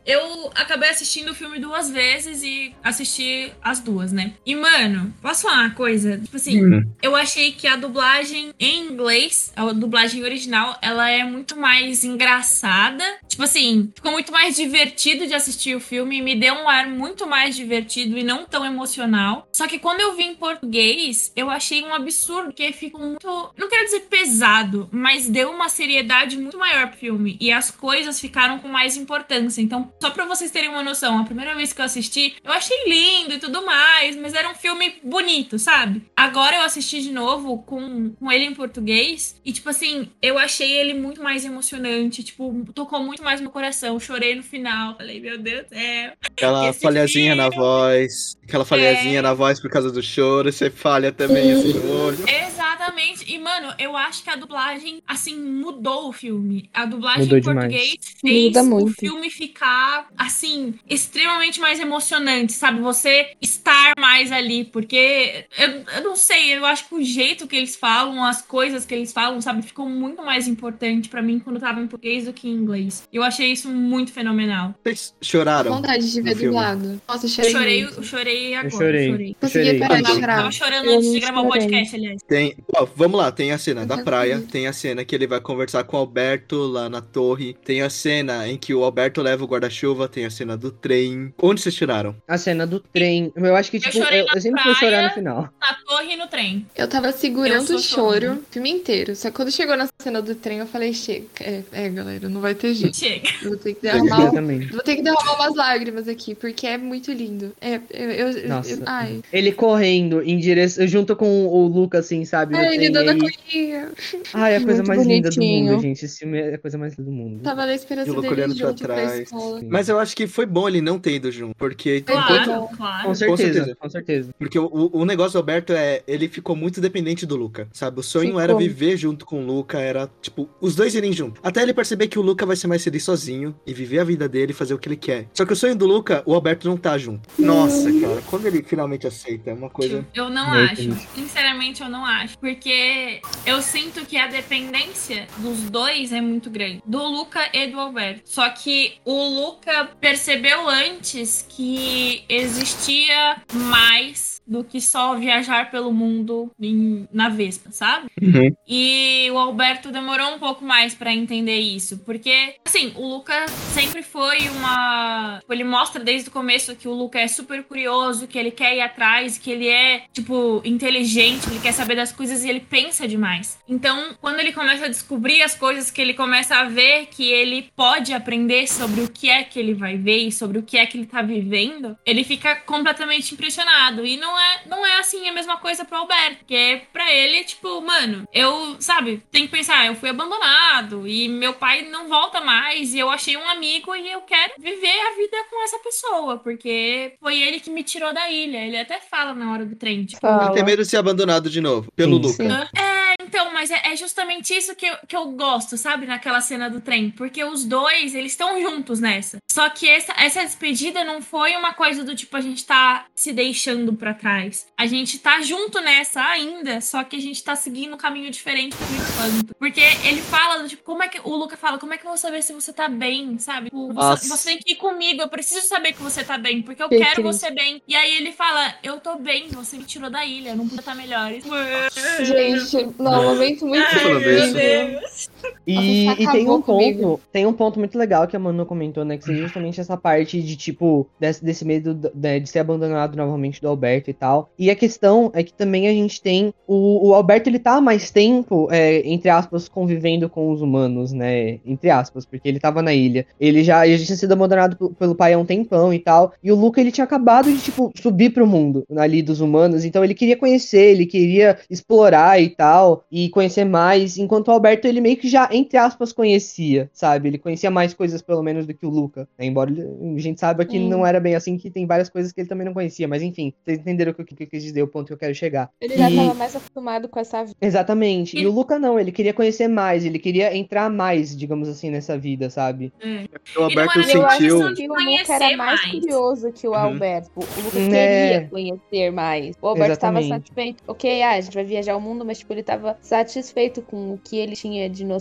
Eu acabei assistindo o filme duas vezes e assisti as duas, né? E, mano, posso falar uma coisa? Tipo assim, Hum. eu achei que a dublagem em inglês, a dublagem original, ela é muito mais engraçada. Tipo assim, ficou muito mais divertido de assistir o filme, me deu um ar muito mais divertido e não tão emocional. Só que quando eu vi em português, eu achei um absurdo, porque ficou muito. Não quero dizer pesado, mas deu uma seriedade muito maior pro filme. E as coisas ficaram com mais importância. Então, só pra vocês terem uma noção, a primeira vez que eu assisti, eu achei lindo e tudo mais, mas era um filme bonito, sabe? Agora eu assisti de novo com, com ele em português e, tipo assim, eu achei ele muito mais emocionante. Tipo, tocou muito mais no coração. Chorei no final. Falei, meu Deus do céu. Aquela falhazinha na filme- voz. Aquela falhazinha É. na voz por causa do choro. Você falha também assim no olho. Exatamente. E, mano, eu acho que a dublagem, assim, mudou o filme. A dublagem Mudou em demais. português fez Muda o muito. filme ficar, assim, extremamente mais emocionante, sabe? Você estar mais ali, porque eu, eu não sei, eu acho que o jeito que eles falam, as coisas que eles falam, sabe, ficou muito mais importante pra mim quando tava em português do que em inglês. Eu achei isso muito fenomenal. Vocês choraram? Vontade de ver filme. dublado. Nossa, eu Eu chorei. chorei, muito. eu chorei agora. chorei. chorei. Consegui Chorei. parar Eu de tava, chorar. tava chorando Eu antes de gravar o chorei. podcast, aliás. Tem. Ó, vamos lá, tem a cena da praia, tem a cena que ele vai conversar com o Alberto lá na torre, tem a cena em que o Alberto leva o guarda-chuva, tem a cena do trem. Onde vocês tiraram? A cena do trem. Eu acho que, tipo, eu, na eu sempre praia. chorar no final. Na torre e no trem. Eu tava Eu segurando sou o choro o filme inteiro. Só que quando chegou na cena do trem, eu falei, chega. É, é, galera, não vai ter jeito. Chega. Eu vou ter que Eu derramar. também. Vou ter que derramar umas lágrimas aqui, porque é muito lindo. É, eu, eu, eu- Nossa. eu- ai. Ele correndo em direção, junto com o Luca, assim, sabe? Ai, ele dando a colinha. Ai, é a coisa Muito mais linda do bonitinho. mundo, gente. Esse filme é a coisa mais linda do mundo. Tava na esperança dele olhando pra junto pra trás. escola. Mas eu acho que foi bom ele não ter ido junto, porque Claro, enquanto- claro. Com certeza, certeza. com certeza. Porque o, o negócio do Alberto é. Ele ficou muito dependente do Luca, sabe? O sonho Ficou. era viver junto com o Luca, era, tipo, os dois irem junto. Até ele perceber que o Luca vai ser mais feliz sozinho e viver a vida dele e fazer o que ele quer. Só que o sonho do Luca, o Alberto não tá junto. Nossa, cara, quando ele finalmente aceita, é uma coisa. Eu não Muito acho. triste. Sinceramente, eu não acho. Porque eu sinto que a dependência dos dois é muito grande. Do Luca e do Alberto. Só que o Luca percebeu antes que existia mais do que só viajar pelo mundo em- na Vespa, sabe? E o Alberto demorou um pouco mais pra entender isso, porque assim, o Luca sempre foi uma, tipo, ele mostra desde o começo que o Luca é super curioso, que ele quer ir atrás, que ele é tipo inteligente, ele quer saber das coisas e ele pensa demais. Então, quando ele começa a descobrir as coisas, que ele começa a ver que ele pode aprender sobre o que é que ele vai ver e sobre o que é que ele tá vivendo, ele fica completamente impressionado. E não não é, não é assim a mesma coisa pro Alberto. Porque pra ele, tipo, mano, eu, sabe, tem que pensar, eu fui abandonado e meu pai não volta mais e eu achei um amigo e eu quero viver a vida com essa pessoa, porque foi ele que me tirou da ilha. Ele até fala na hora do trem, tipo, Ele Fala. tem medo de ser abandonado de novo, pelo Sim, Luca. sim. É, então, mas é, é justamente isso que eu, que eu gosto, sabe? Naquela cena do trem. Porque os dois, eles estão juntos nessa. Só que essa, essa despedida não foi uma coisa do tipo, a gente tá se deixando pra trás. A gente tá junto nessa ainda, só que a gente tá seguindo um caminho diferente por enquanto. Porque ele fala, tipo, como é que. O Luca fala, como é que eu vou saber se você tá bem, sabe? Tipo, Nossa. Você, você tem que ir comigo, eu preciso saber que você tá bem, porque eu Que quero triste. você bem. E aí ele fala, eu tô bem, você me tirou da ilha, não podia estar melhor. Gente, não, um momento muito lindo. isso. Deus. E, e tem um comigo. ponto, tem um ponto muito legal que a Manu comentou, né? Que seja justamente essa parte de, tipo, desse, desse medo né, de ser abandonado novamente do Alberto e tal. E a questão é que também a gente tem. O, o Alberto, ele tá há mais tempo, é, entre aspas, convivendo com os humanos, né? Entre aspas, porque ele tava na ilha. Ele já, ele já tinha sido abandonado p- pelo pai há um tempão e tal. E o Luca, ele tinha acabado de, tipo, subir pro mundo ali dos humanos. Então ele queria conhecer, ele queria explorar e tal. E conhecer mais. Enquanto o Alberto, ele meio que já, entre aspas, conhecia, sabe? Ele conhecia mais coisas, pelo menos, do que o Luca. né? Embora a gente saiba que Sim. não era bem assim, que tem várias coisas que ele também não conhecia. Mas enfim, vocês entenderam o que, que eu quis dizer, o ponto que eu quero chegar. Ele já E- tava mais acostumado com essa vida. Exatamente. E E- o Luca não, ele queria conhecer mais, ele queria entrar mais, digamos assim, nessa vida, sabe? O Alberto sentiu. de que o Luca era mais, mais. curioso que o Uhum. Alberto. O Luca É. queria conhecer mais. O Alberto estava satisfeito. Ok, ah, a gente vai viajar o mundo, mas tipo, ele tava satisfeito com o que ele tinha de noção.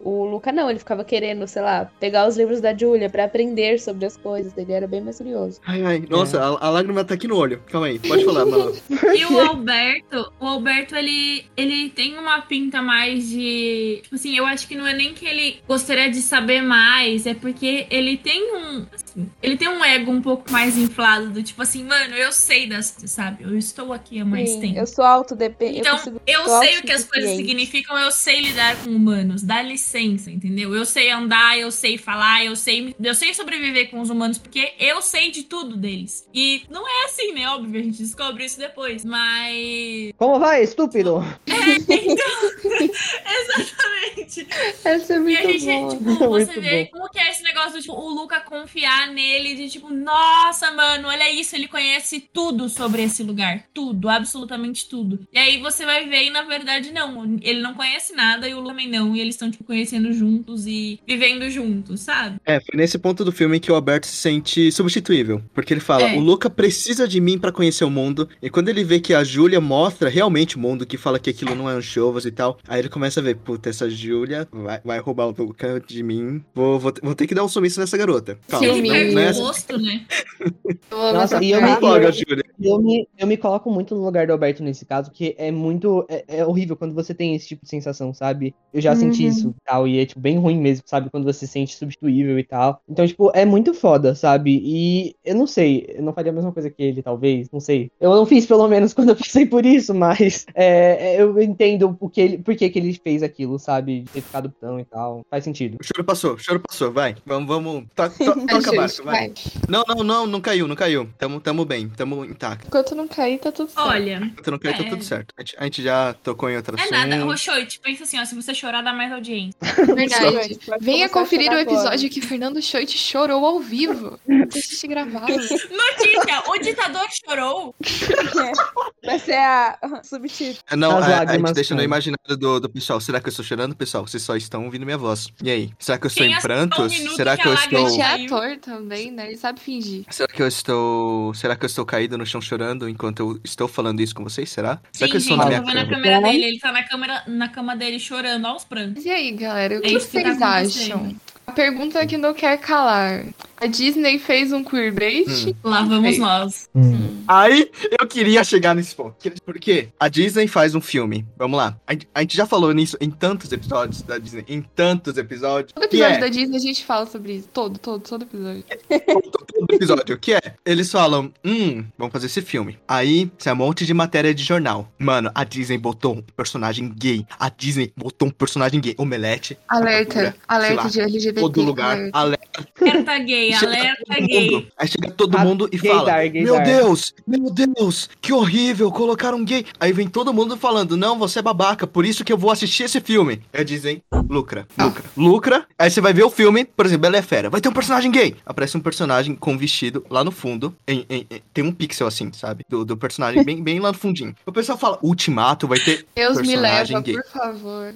O Luca não, ele ficava querendo, sei lá, pegar os livros da Julia pra aprender sobre as coisas. Ele era bem mais curioso. Ai, ai, nossa, a, a lágrima tá aqui no olho. Calma aí, pode falar, mano. E o Alberto, o Alberto, ele, ele tem uma pinta mais de. Tipo assim, eu acho que não é nem que ele gostaria de saber mais, é porque ele tem um. assim, ele tem um ego um pouco mais inflado, do tipo assim, mano, eu sei das sabe? Eu estou aqui há mais Sim, tempo. eu sou autodependente. Então, eu, consigo- eu sei o que as coisas significam, eu sei lidar com humanos. Dá licença, entendeu? Eu sei andar, eu sei falar, eu sei, eu sei sobreviver com os humanos, porque eu sei de tudo deles. E não é assim, né? Óbvio, a gente descobre isso depois. Mas. Como vai, estúpido? Exatamente. Essa é E muito a gente, boa. tipo, você Muito vê bom. como que é esse negócio do tipo, o Luca confiar nele, de tipo, nossa, mano, olha isso, ele conhece tudo sobre esse lugar. Tudo, absolutamente tudo. E aí você vai ver, e na verdade, não. Ele não conhece nada e o Luca também não. E eles estão, tipo, conhecendo juntos e vivendo juntos, sabe? É, foi nesse ponto do filme que o Alberto se sente substituível. Porque ele fala, É. o Luca precisa de mim pra conhecer o mundo. E quando ele vê que a Júlia mostra realmente o mundo, que fala que aquilo não é anchovas e tal, aí ele começa a ver, puta, essa Júlia vai, vai roubar o Luca de mim. Vou, vou, vou ter que dar um sumiço nessa garota. Ele Sim, perde não é o assim. rosto, né? Eu Nossa, essa e eu me- Júlia. Eu me, eu me coloco muito no lugar do Alberto nesse caso, porque é muito. É, é horrível quando você tem esse tipo de sensação, sabe? Eu já senti Uhum. isso e tal, e é, tipo, bem ruim mesmo, sabe? Quando você se sente substituível e tal. Então, tipo, é muito foda, sabe? E eu não sei, eu não faria a mesma coisa que ele, talvez, não sei. Eu não fiz, pelo menos, quando eu passei por isso, mas é, é, eu entendo o que ele, por que, que ele fez aquilo, sabe? De ter ficado tão e tal. Faz sentido. O choro passou, o choro passou, vai. Vamos, vamos. To, to, toca barca, vai. vai. Não, não, não, não caiu, não caiu. Tamo, tamo bem, tamo intacto. Enquanto não cair, tá tudo certo. Olha, Enquanto não caiu, tá É. tudo certo. A gente, a gente já tocou em outra é assunto. nada. Roxoite, pensa assim, ó, se você chorar, dá mais audiência. Verdade. Venha a conferir o chorar agora. episódio que Fernando Schoit chorou ao vivo. Assiste gravado. Notícia, o ditador chorou. Vai ser a subtítulo. Não, As a, a lágrimas gente deixa no imaginário do, do pessoal. Será que eu estou chorando, pessoal? Vocês só estão ouvindo minha voz. E aí? Será que eu estou Quem em prantos? um Será que que eu a estou. Ele é ator também, né? Ele sabe fingir. Será que eu estou. Será que eu estou caído no chão chorando enquanto eu estou falando isso com vocês? Será? Será Sim, que eu estou gente, na eu minha tô vendo a cama? câmera dele. Ele tá na, câmera, na cama dele chorando aos prantos. Mas e aí, galera? O É que que tá vocês acontecendo. acham? A pergunta que não quer calar. A Disney fez um queerbait? Hum. Lá vamos Fez. nós. Aí eu queria chegar nesse ponto. Porque a Disney faz um filme. Vamos lá. A, a gente já falou nisso em tantos episódios da Disney. Em tantos episódios. Todo episódio é, da Disney a gente fala sobre isso. Todo, todo, todo episódio. todo, todo episódio. Que é, eles falam, hum, vamos fazer esse filme. Aí, sai um monte de matéria de jornal. Mano, a Disney botou um personagem gay. A Disney botou um personagem gay. Omelete. Alerta. Cultura, Alerta de LGBT. Todo lugar. alerta. Alerta. Alerta gay. gay, Chega alerta todo gay. mundo, aí chega todo Ah, mundo e gaydar, fala: gaydar. Meu Deus, meu Deus, que horrível, colocaram gay. Aí vem todo mundo falando: Não, você é babaca, por isso que eu vou assistir esse filme. Aí dizem: Lucra, lucra, lucra. Aí você vai ver o filme, por exemplo, Bela a Fera. Vai ter um personagem gay. Aparece um personagem com um vestido lá no fundo. em- em- em- tem um pixel assim, sabe? Do, do personagem bem, bem lá no fundinho. O pessoal fala: Ultimato vai ter Deus me personagem leva, gay. por favor.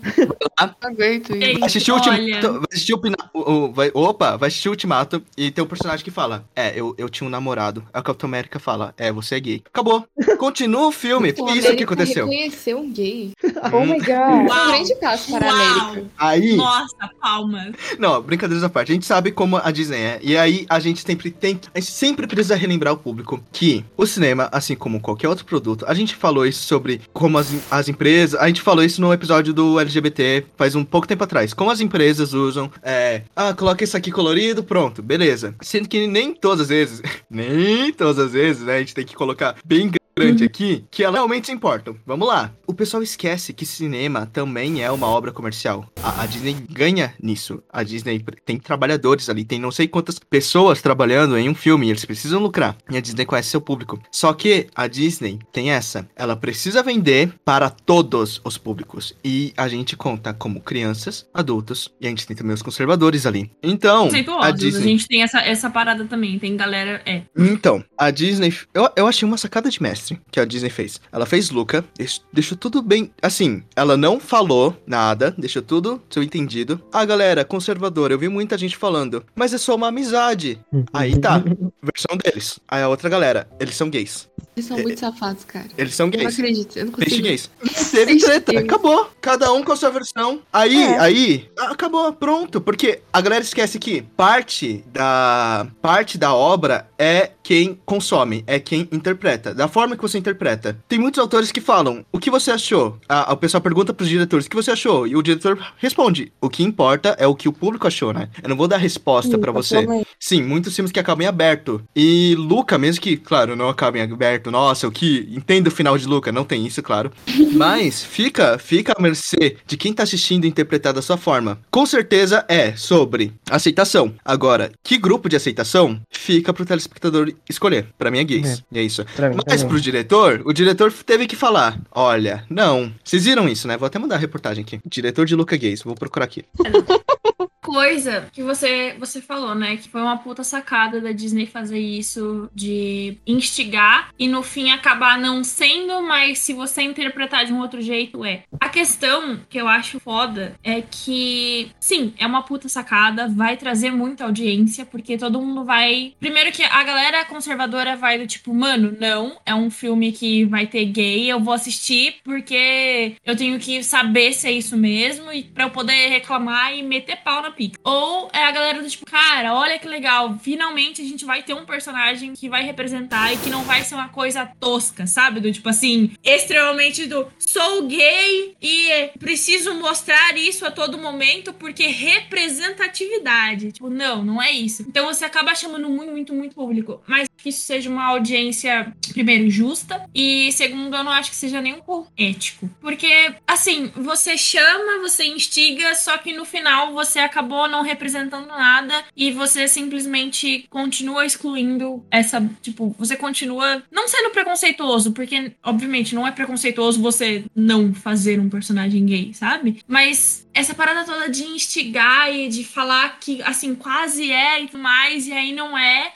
lá. Não aguento isso. Vai assistir. Ultimato. Vai assistir o, Pina- o- o- vai- Opa, vai assistir o Ultimato e tem um personagem que fala: É, eu, eu tinha um namorado. Aí o Capitão América fala: É, você é gay. Acabou. Continua o filme. O Foi isso que aconteceu. reconheceu um gay. Oh my god. Foi um Uau. grande caso para a Uau. América. Aí. Nossa, palmas. Não, brincadeiras à parte. A gente sabe como a Disney é. E aí a gente sempre tem. A gente sempre precisa relembrar o público que o cinema, assim como qualquer outro produto, a gente falou isso sobre como as, as empresas. A gente falou isso no episódio do LGBT faz um pouco tempo atrás. Como as empresas usam. É. Ah, coloca isso aqui colorido, pronto, beleza. Sendo que nem todas as vezes. nem todas as vezes, né? A gente tem que colocar bem grande aqui que elas realmente importam. Vamos lá. O pessoal esquece que cinema também é uma obra comercial. A, a Disney ganha nisso. A Disney tem trabalhadores ali, tem não sei quantas pessoas trabalhando em um filme, eles precisam lucrar. E a Disney conhece seu público. Só que a Disney tem essa. Ela precisa vender para todos os públicos. E a gente conta como crianças, adultos, e a gente tem também os conservadores ali. Então, a Conceituosos. A, Disney gente tem essa, essa parada também. Tem galera. É. então, a Disney. Eu, eu achei uma sacada de mestre que a Disney fez. Ela fez Luca, deix- deixou tudo bem. Assim, ela não falou nada, deixou tudo subentendido. Ah, galera, conservadora, eu vi muita gente falando, mas é só uma amizade. Aí tá, versão deles. Aí a outra galera, eles são gays. Eles são muito safados, cara. Eles são Eu não gays. acredito, eu não Peixe consigo. gays. Teve Peixe treta, gays. acabou. Cada um com a sua versão. Aí, É. aí, acabou, pronto. Porque a galera esquece que parte da parte da obra é quem consome, é quem interpreta, da forma que você interpreta. Tem muitos autores que falam: "O que você achou?". A, a pessoa pergunta pros diretores: "O que você achou?". E o diretor responde: "O que importa é o que o público achou, né? Eu não vou dar resposta pra você". Totalmente. Sim, muitos filmes que acabam em aberto. E Luca, mesmo que, claro, não acaba em aberto, nossa, o que. Entendo o final de Luca, não tem isso, claro. Mas fica, fica à mercê de quem tá assistindo interpretar da sua forma. Com certeza é sobre aceitação. Agora, que grupo de aceitação fica pro telespectador escolher. Pra mim é gays. E é isso. Pra mim Mas pro diretor, o diretor teve que falar: olha, não. Vocês viram isso, né? Vou até mandar a reportagem aqui. Diretor de Luca Gays, vou procurar aqui. Coisa que você, você falou, né? Que foi uma puta sacada da Disney fazer isso, de instigar e no fim acabar não sendo, mas se você interpretar de um outro jeito, é. A questão que eu acho foda é que, sim, é uma puta sacada, vai trazer muita audiência, porque todo mundo vai. Primeiro que a galera conservadora vai do tipo, mano, não, é um filme que vai ter gay, eu vou assistir porque eu tenho que saber se é isso mesmo e pra eu poder reclamar e meter pau na pica. Ou é a galera do tipo, cara, olha que legal, finalmente a gente vai ter um personagem que vai representar e que não vai ser uma coisa tosca, sabe? Do tipo assim, extremamente do sou gay e preciso mostrar isso a todo momento porque representatividade. Tipo, não, não é isso. Então você acaba chamando muito, muito, muito público. Mas que isso seja uma audiência, primeiro, justa e segundo, eu não acho que seja nem um pouco ético. Porque, assim, você chama, você instiga, só que no final você acabou não representando nada e você simplesmente continua excluindo essa, tipo, você continua não sendo preconceituoso, porque obviamente não é preconceituoso você não fazer um personagem gay, sabe? Mas essa parada toda de instigar e de falar que assim quase é e tudo mais e aí não é.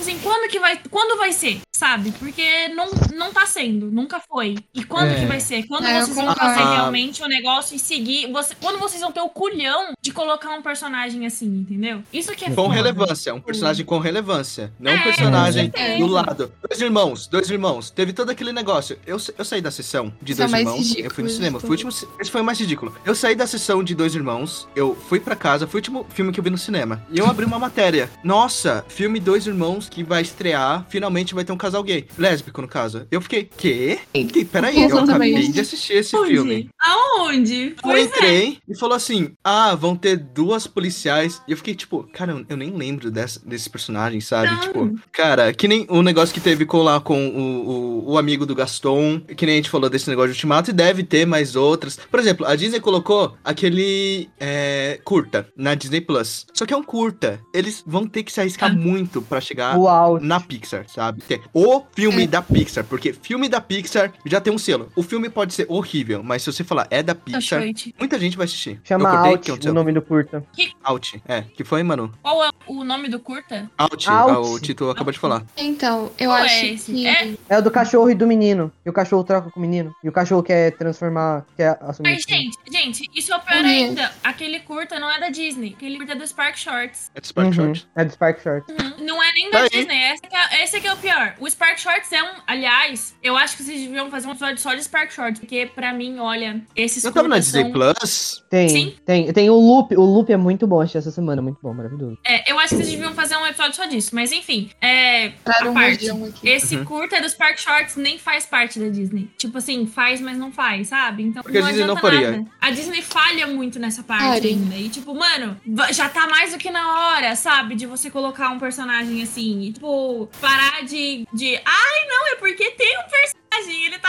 Assim, quando que vai, quando vai ser, sabe? Porque não, não tá sendo, nunca foi. E quando É. que vai ser? Quando É, eu vocês vão fazer Ah. realmente o negócio e seguir, você, quando vocês vão ter o culhão de colocar um personagem assim, entendeu? Isso que é Com foda. relevância, um personagem com relevância. Não um É, personagem com certeza. do lado. Dois irmãos, dois irmãos. Teve todo aquele negócio. Eu, eu saí da sessão de Esse é o dois irmãos. Eu ridículo fui no cinema. Foi o todos. último, esse foi o mais ridículo. Eu saí da sessão de dois irmãos. Eu fui pra casa. Foi o último filme que eu vi no cinema. E eu abri uma matéria. Nossa, filme Dois Irmãos que vai estrear. Finalmente vai ter um casal gay. Lésbico, no caso. Eu fiquei, quê? Que, peraí, eu acabei de assistir esse filme. Aonde? Eu é. entrei e falou assim: Ah, vão ter duas policiais. E eu fiquei, tipo, cara, eu- nem lembro dessa, desse personagem, sabe? Não. Tipo, cara, que nem o negócio que teve com lá com o, o, o amigo do Gaston, que nem a gente falou desse negócio de ultimato, e deve ter mais outras. Por exemplo, a Disney colocou aquele é, curta na Disney Plus. Só que é um curta. Eles vão ter que se arriscar Ah. muito pra chegar Uau. na Pixar, sabe? Tem O filme da Pixar, porque filme da Pixar já tem um selo. O filme pode ser horrível, mas se você falar é da Pixar, muita gente vai assistir. Chama Eu Out, que aconteceu? o nome do curta. Out, é. Que foi, mano? Qual é o nome do curta? Out, Out. ah, o Tito acabou de falar. Então, eu Qual acho é esse? que. É? É o do cachorro e do menino. E o cachorro troca com o menino. E o cachorro quer transformar, quer assumir. Mas, gente, gente, isso é o pior Uhum. ainda. Aquele curta não é da Disney. Aquele curta é do Spark Shorts. É do Spark Uhum, Short. É do Spark Short. Uhum. Não é nem Tá da aí. Disney. Esse que, é, esse que é o pior. O Spark Shorts é um. Aliás, eu acho que vocês deviam fazer um episódio só de Spark Shorts. Porque, pra mim, olha, esses Eu tava na Disney são- Plus. Tem, Sim. tem. Tem o Loop. O Loop é muito bom. Achei essa semana. Muito bom, maravilhoso. É, eu acho que vocês deviam fazer um episódio só disso. Mas, enfim, é. Para a parte. aqui. Esse Uhum. curta do Spark Shorts nem faz parte da Disney. Tipo assim, faz, mas não faz, sabe? Então Porque a não Disney não adianta faria. nada. A Disney falha muito nessa parte ainda. E tipo, mano, já tá mais do que na hora, sabe? De você colocar um personagem assim. E, tipo, parar de, de. Ai, não, é porque tem um personagem, ele tá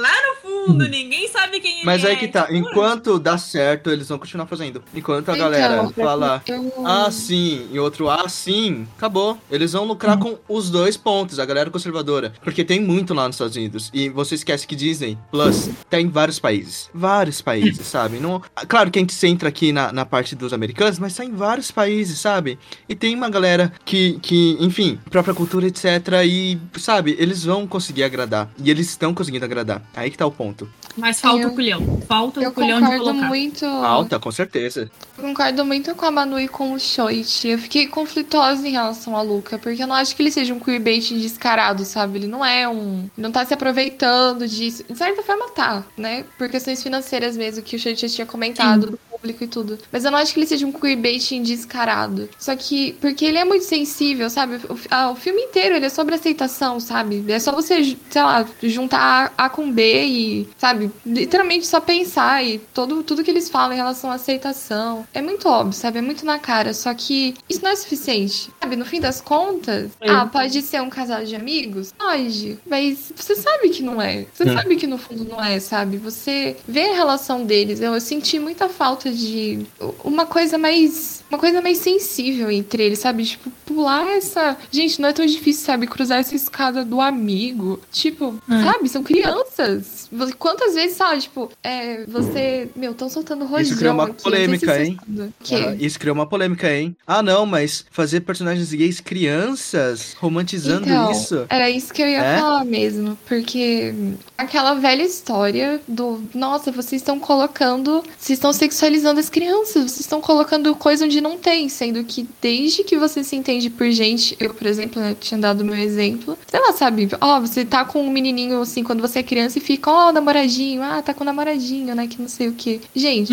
lá no fundo, ninguém sabe quem ele Mas é. aí que tá. Tipo, Enquanto dá certo, eles vão continuar fazendo. Enquanto a Então, galera fala. Eu... Ah, sim, e outro, ah, sim, acabou. Eles vão lucrar com os dois pontos, a galera conservadora. Porque tem muito lá nos Estados Unidos. E você esquece que Disney Plus tá em vários países. Vários países, sabe? Não, claro que a gente centra aqui na, na parte dos americanos, mas tá em vários países, sabe? E tem uma galera que, que, enfim, própria cultura, etc. E, sabe, eles vão conseguir agradar. E eles estão conseguindo agradar. Aí que tá o ponto. Mas falta Eu- o culhão. Falta o culhão de concordo colocar. muito. Alta, com certeza. Eu concordo muito com a Manu e com o Shoit. Eu fiquei conflituosa em relação a Luca, porque eu não acho que ele seja um queerbait descarado, sabe? Ele não é um. Ele não tá se aproveitando disso. De certa forma, tá, né? Por questões financeiras mesmo, que o Shoit já tinha comentado, do público e tudo. Mas eu não acho que ele seja um queerbait descarado. Só que, porque ele é muito sensível, sabe? O, ah, o filme inteiro ele é sobre aceitação, sabe? É só você, sei lá, juntar A, a com B e, sabe? Literalmente só pensar e todo, tudo que eles falam em relação à aceitação. É muito óbvio, sabe? É muito na cara. Só que isso não é suficiente. Sabe? No fim das contas, ah, pode ser um casal de amigos? Pode. Mas você sabe que não é. Você Hum. sabe que no fundo não é, sabe? Você vê a relação deles. Eu, eu senti muita falta de uma coisa mais. Uma coisa mais sensível entre eles, sabe? Tipo, pular essa. Gente, não é tão difícil, sabe? Cruzar essa escada do amigo. Tipo, É. sabe? São crianças. Você- Quantas vezes, sabe? Tipo, é, você. Meu, estão soltando rojão Isso criou uma aqui, polêmica, hein? Ah, isso criou uma polêmica, hein? Ah, não, mas fazer personagens gays crianças, romantizando Então, isso. Era isso que eu ia É? falar mesmo. Porque aquela velha história do nossa, vocês estão colocando. Vocês estão sexualizando as crianças, vocês estão colocando coisa onde não tem. Sendo que desde que você se entende por gente, eu, por exemplo, né, tinha dado meu exemplo. Sei lá, sabe? Ó, você tá com um menininho assim quando você é criança e fica, ó, namoradinho, ah, tá com namoradinho, né? Que não sei o quê. Gente.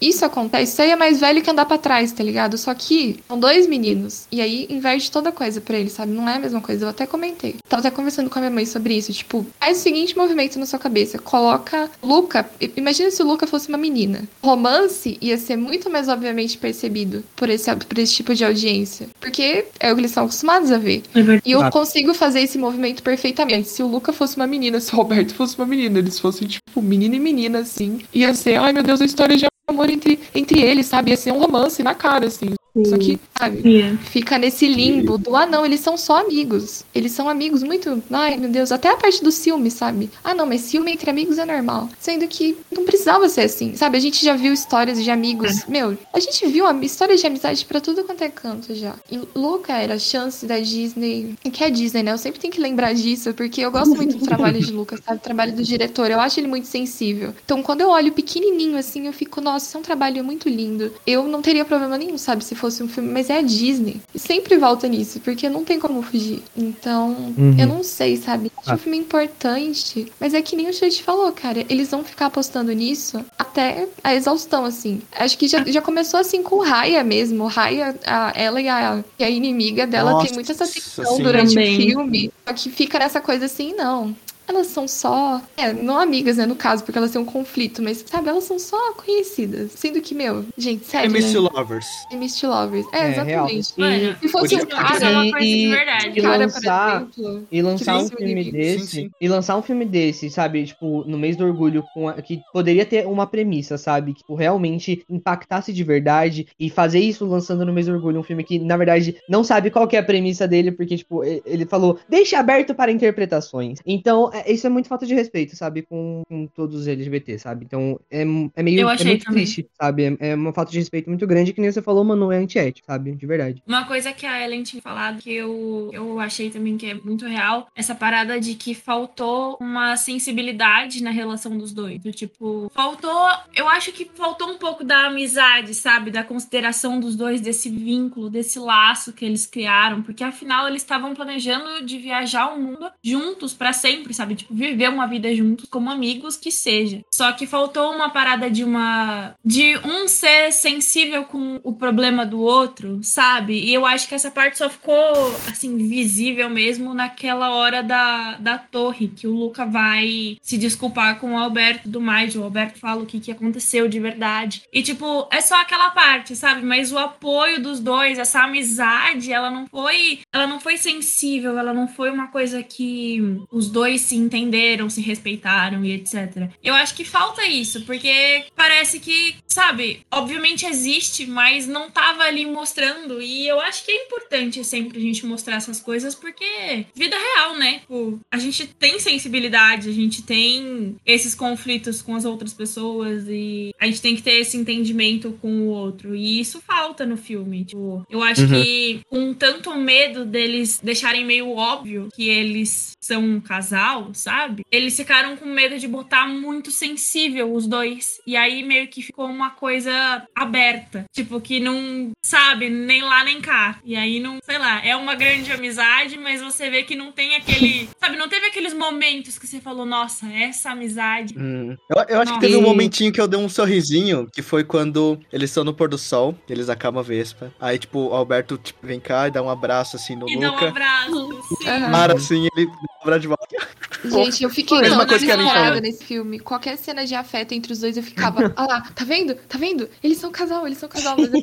Isso acontece, isso aí é mais velho que andar pra trás, tá ligado? Só que são dois meninos. E aí inverte toda coisa pra eles, sabe? Não é a mesma coisa. Eu até comentei. Tava até conversando com a minha mãe sobre isso. Tipo, faz o seguinte movimento na sua cabeça. Coloca Luca. Imagina se o Luca fosse uma menina. Romance ia ser muito mais obviamente percebido por esse, por esse tipo de audiência. Porque é o que eles estão acostumados a ver. É. E eu consigo fazer esse movimento perfeitamente. Se o Luca fosse uma menina, se o Roberto fosse uma menina, eles fossem, tipo, menino e menina, assim. Ia ser, ai meu Deus, a história de amor entre, entre eles, sabe? Ia ser um romance na cara, assim. Só que, sabe, Yeah. fica nesse limbo do, ah não, eles são só amigos. Eles são amigos muito, ai meu Deus, até a parte do ciúme, sabe? Ah não, mas ciúme entre amigos é normal. Sendo que não precisava ser assim, sabe? A gente já viu histórias de amigos, meu, a gente viu histórias de amizade pra tudo quanto é canto já. E Luca era a chance da Disney, que é Disney, né? Eu sempre tenho que lembrar disso, porque eu gosto muito do trabalho de Lucas, sabe? O trabalho do diretor, eu acho ele muito sensível. Então quando eu olho pequenininho assim, eu fico, nossa, isso é um trabalho muito lindo. Eu não teria problema nenhum, sabe? Se fosse um filme, mas é a Disney. E sempre volta nisso, porque não tem como fugir. Então, Uhum. eu não sei, sabe? É Ah. um filme importante, mas é que nem o Chute falou, cara. Eles vão ficar apostando nisso até a exaustão, assim. Acho que já, já começou assim com o Raya mesmo. O Raya, a, ela e a, e a inimiga dela Nossa, tem muito essa tensão durante Também. o filme. Só que fica nessa coisa assim, não. Elas são só. É, não amigas, né, no caso, porque elas têm um conflito, mas, sabe, elas são só conhecidas. Sendo que, meu, gente, sério. Enemies né? Lovers. To Lovers. É, É, exatamente. real. Mano, Se fosse um isso é cara. uma coisa de E- verdade. e cara, lançar- exemplo. E lançar um Sim, filme sim, desse. sim. E lançar um filme desse, sabe? Tipo, no mês do orgulho, com a- que poderia ter uma premissa, sabe? Que tipo, realmente impactasse de verdade. E fazer isso lançando no mês do orgulho. Um filme que, na verdade, não sabe qual que é a premissa dele, porque, tipo, ele falou, deixa aberto para interpretações. Então, é- isso é muito falta de respeito, sabe? Com, com todos os LGBT, sabe? Então, é, é meio. É muito também. triste, sabe? É, é uma falta de respeito muito grande, que nem você falou, mano, é antiético, sabe? De verdade. Uma coisa que a Ellen tinha falado que eu, eu achei também que é muito real, essa parada de que faltou uma sensibilidade na relação dos dois. Do tipo, faltou. Eu acho que faltou um pouco da amizade, sabe? Da consideração dos dois, desse vínculo, desse laço que eles criaram. Porque afinal eles estavam planejando de viajar o mundo juntos pra sempre, sabe? Tipo, viver uma vida juntos como amigos que seja. Só que faltou uma parada de uma. de um ser sensível com o problema do outro, sabe? E eu acho que essa parte só ficou, assim, visível mesmo naquela hora da, da torre, que o Luca vai se desculpar com o Alberto tudo mais. O Alberto fala o que, que aconteceu de verdade. E, tipo, é só aquela parte, sabe? Mas o apoio dos dois, essa amizade, ela não foi. Ela não foi sensível, ela não foi uma coisa que os dois se entenderam, se respeitaram e etc. Eu acho que falta isso, porque parece que, sabe, obviamente existe, mas não tava ali mostrando. E eu acho que é importante sempre a gente mostrar essas coisas, porque vida real, né? Tipo, a gente tem sensibilidade, a gente tem esses conflitos com as outras pessoas e a gente tem que ter esse entendimento com o outro. E isso falta no filme. Tipo, eu acho Uhum. que com tanto medo deles deixarem meio óbvio que eles são um casal, sabe? Eles ficaram com medo de botar muito sensível os dois. E aí meio que ficou uma coisa aberta. Tipo, que não, sabe, nem lá nem cá. E aí não, sei lá, é uma grande amizade, mas você vê que não tem aquele. sabe, não teve aqueles momentos que você falou, nossa, essa amizade. Hum. Eu, eu acho que teve um E- momentinho que eu dei um sorrisinho, que foi quando eles estão no pôr do sol, eles acabam a Vespa. Aí, tipo, o Alberto tipo, vem cá e dá um abraço assim no E dá um Luca. abraço. Sim. Mara, assim, ele dá um abraço de volta. Gente, eu fiquei tão desesperada nesse filme. Qualquer cena de afeto entre os dois, eu ficava, ah lá, tá vendo? Tá vendo? Eles são casal, eles são casal. Mas eu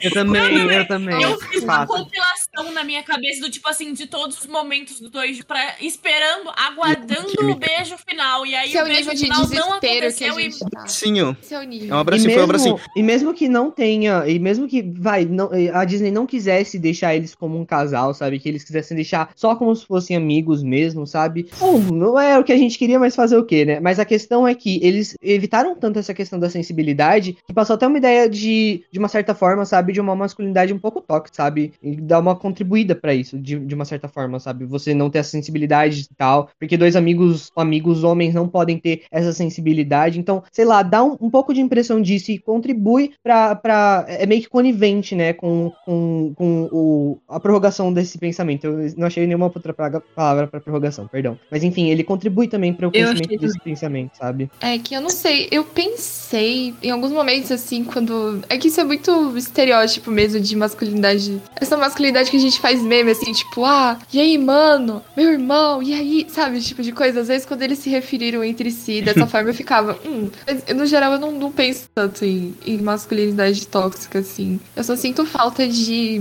Eu também, eu também. Eu fiz uma compilação na minha cabeça do tipo assim, de todos os momentos do dois, pra, esperando, aguardando o beijo final. E aí Esse é o beijo nível de final não aconteceu e. tá. Sim, ó. Esse é o nível. É um E abracinho, foi um abracinho. mesmo, e mesmo que não tenha, e mesmo que vai, não, a Disney não quisesse deixar eles como um casal, sabe? Que eles quisessem deixar só como se fossem amigos mesmo, sabe? Bom, não é o que a gente queria, mas fazer o quê, né? Mas a questão é que eles evitaram tanto essa questão da sensibilidade que passou até uma ideia de, de uma certa forma, sabe? De uma masculinidade um pouco tóxica, sabe? E dar uma contribuída pra isso, de, de uma certa forma, sabe? Você não ter essa sensibilidade e tal, porque dois amigos, amigos homens não podem ter essa sensibilidade. Então, sei lá, dá um, um pouco de impressão disso e contribui pra. pra é meio que conivente, né? Com, com, com o, a prorrogação desse pensamento. Eu não achei nenhuma outra palavra pra prorrogação, perdão. Mas enfim, ele contribui também para o crescimento achei desse pensamento, sabe? É que eu não sei, eu pensei em alguns momentos assim, quando. É que isso é muito estereótipo mesmo de masculinidade. Essa masculinidade que a gente faz meme, assim, tipo, ah, e aí, mano, meu irmão, e aí, sabe? Esse tipo de coisa. Às vezes, quando eles se referiram entre si dessa forma, eu ficava, hum. Mas, no geral, eu não, não penso tanto em, em masculinidade tóxica, assim. Eu só sinto falta de.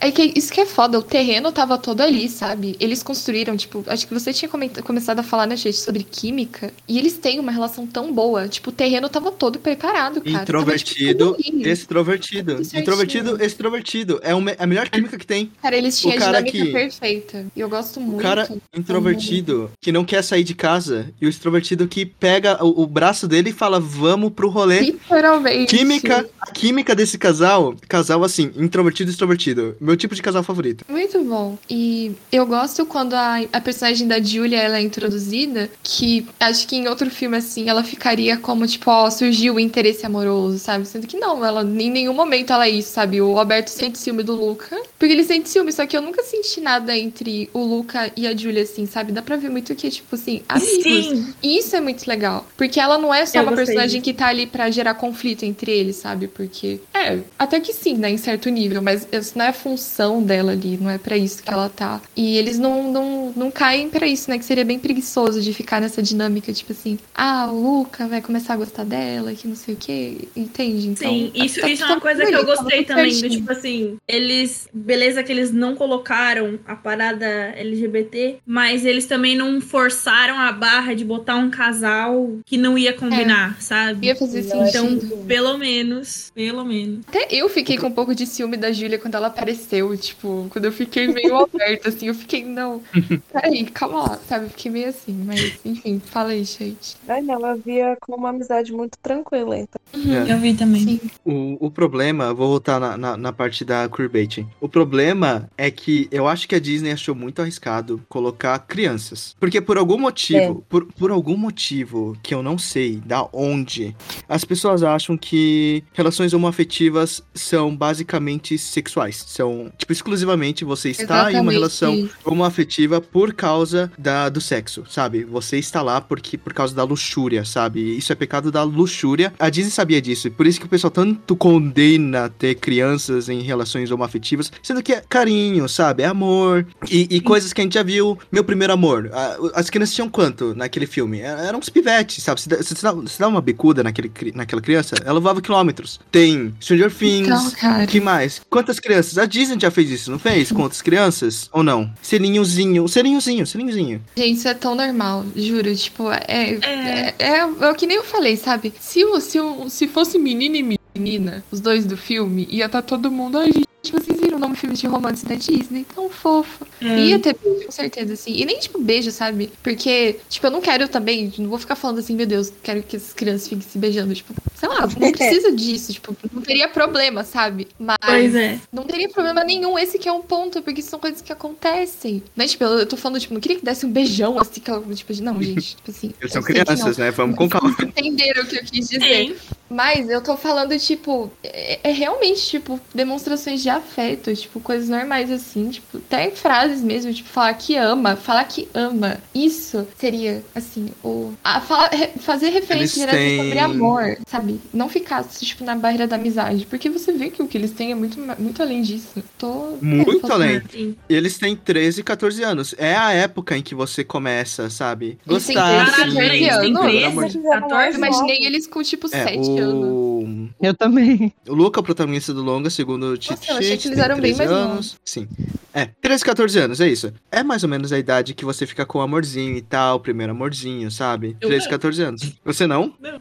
É que isso que é foda, o terreno tava todo ali, sabe? Eles construíram, tipo, acho que você tinha começado a falar, né, gente, sobre química. E eles têm uma relação tão boa. Tipo, o terreno tava todo preparado, cara. Introvertido, Tava, tipo, extrovertido. Introvertido, extrovertido. É a melhor química que tem. Cara, eles tinham o a dinâmica que- perfeita. E eu gosto muito. O cara introvertido que não quer sair de casa e o extrovertido que pega o, o braço dele e fala, vamos pro rolê. Literalmente. Química, a química desse casal, casal assim, introvertido extrovertido. Meu tipo de casal favorito. Muito bom. E eu gosto quando a, a personagem da da Julia ela é introduzida, que acho que em outro filme assim ela ficaria como tipo, ó, surgiu o interesse amoroso, sabe? Sendo que não, ela em nenhum momento ela é isso, sabe? O Alberto sente ciúme do Luca, porque ele sente ciúme, só que eu nunca senti nada entre o Luca e a Julia assim, sabe? Dá pra ver muito que tipo assim, amigos. Sim. E isso é muito legal, porque ela não é só Eu uma personagem que tá ali pra gerar conflito entre eles, sabe? Porque é, até que sim, né, em certo nível, mas isso não é função dela ali, não é pra isso que ela tá. E eles não, não, não caem pra isso, né? Que seria bem preguiçoso de ficar nessa dinâmica, tipo assim, ah, o Luca vai começar a gostar dela, que não sei o quê, entende? Então, Sim, isso, tá- isso é tá uma coisa que eu tá gostei também, do tipo assim, eles, beleza que eles não colocaram a parada LGBT, mas eles também não forçaram a barra de botar um casal que não ia combinar, sabe? Ia fazer Então, sentido. pelo menos, pelo menos. Até eu fiquei com um pouco de ciúme da Júlia quando ela apareceu, tipo, quando eu fiquei meio aberta, assim, eu fiquei, não, peraí, calma lá, sabe? Eu fiquei meio assim, mas enfim, fala aí, gente. Ai, não, ela via com uma amizade muito tranquila, então. Eu vi também. Sim. O, o problema, vou voltar na, na, na parte da queerbaiting. O problema é que eu acho que a Disney achou muito arriscado colocar crianças. Porque por algum motivo, por, por algum motivo que eu não sei da onde, as pessoas acham que relações homoafetivas são basicamente sexuais. São, tipo, exclusivamente você está em uma Exatamente relação homoafetiva por causa da, do sexo, sabe? Você está lá porque por causa da luxúria, sabe? Isso é pecado da luxúria. A Disney sabia disso, e por isso que o pessoal tanto condena ter crianças em relações homoafetivas, sendo que é carinho, sabe? É amor. E, e coisas que a gente já viu. Meu primeiro amor. As crianças tinham quanto naquele filme? Eram uns pivetes, sabe? Se dá, se dá, dá uma bicuda naquele, naquela criança, ela voava quilômetros. Tem Stranger Things. Então, cara. que mais? Quantas crianças? A Disney já fez isso, não fez? Outras crianças? Ou não? Selinhozinho, selinhozinho, selinhozinho. Gente, isso é tão normal, juro. Tipo, é, é, é, é o que nem eu falei, sabe? Se, o, se, o, se fosse menino e menina, os dois do filme, ia estar todo mundo. Ai, gente, vocês viram o nome do filme de romance da Disney? Tão fofo. Ia ter beijo, com certeza, assim. E nem, tipo, beijo, sabe? Porque, tipo, eu não quero também, não vou ficar falando assim, meu Deus, quero que as crianças fiquem se beijando. Tipo, sei lá, não precisa disso. Tipo, não teria problema, sabe? Mas. Pois é. Não teria problema nenhum, esse que é um ponto, porque são coisas que acontecem. Né? Tipo, eu, eu tô falando, tipo, não queria que desse um beijão, assim, que ela, tipo, de- não, gente, tipo assim. Eles eu são crianças, né? Vamos com calma. Entenderam o que eu quis dizer. Sim. Mas eu tô falando, tipo, é, é realmente, tipo, demonstrações de afeto, tipo, coisas normais assim, tipo, até frases mesmo, tipo, falar que ama, falar que ama. Isso seria, assim, o. A, fala- re- fazer referência direta têm- sobre amor, sabe? Não ficar, tipo, na barreira da amizade. Porque você vê que o que eles têm é muito, muito além disso. Tô. Muito é, tô- além. Sim. Eles têm 13 e 14 anos. É a época em que você começa, sabe? Eles têm Gostar. 13 e assim. 14 anos? Pelo Tem amor 13, de- 14, Eu imaginei eles com, tipo, É, 7 anos. o... Eu também. o Luca, o protagonista do longa, segundo o Titi, achei que eles eram bem 13 mais anos. Sim. É, 13, 14 anos, é isso. É mais ou menos a idade que você fica com amorzinho e tal, primeiro amorzinho, sabe? Eu 13, não. 14 anos. Você não? Não.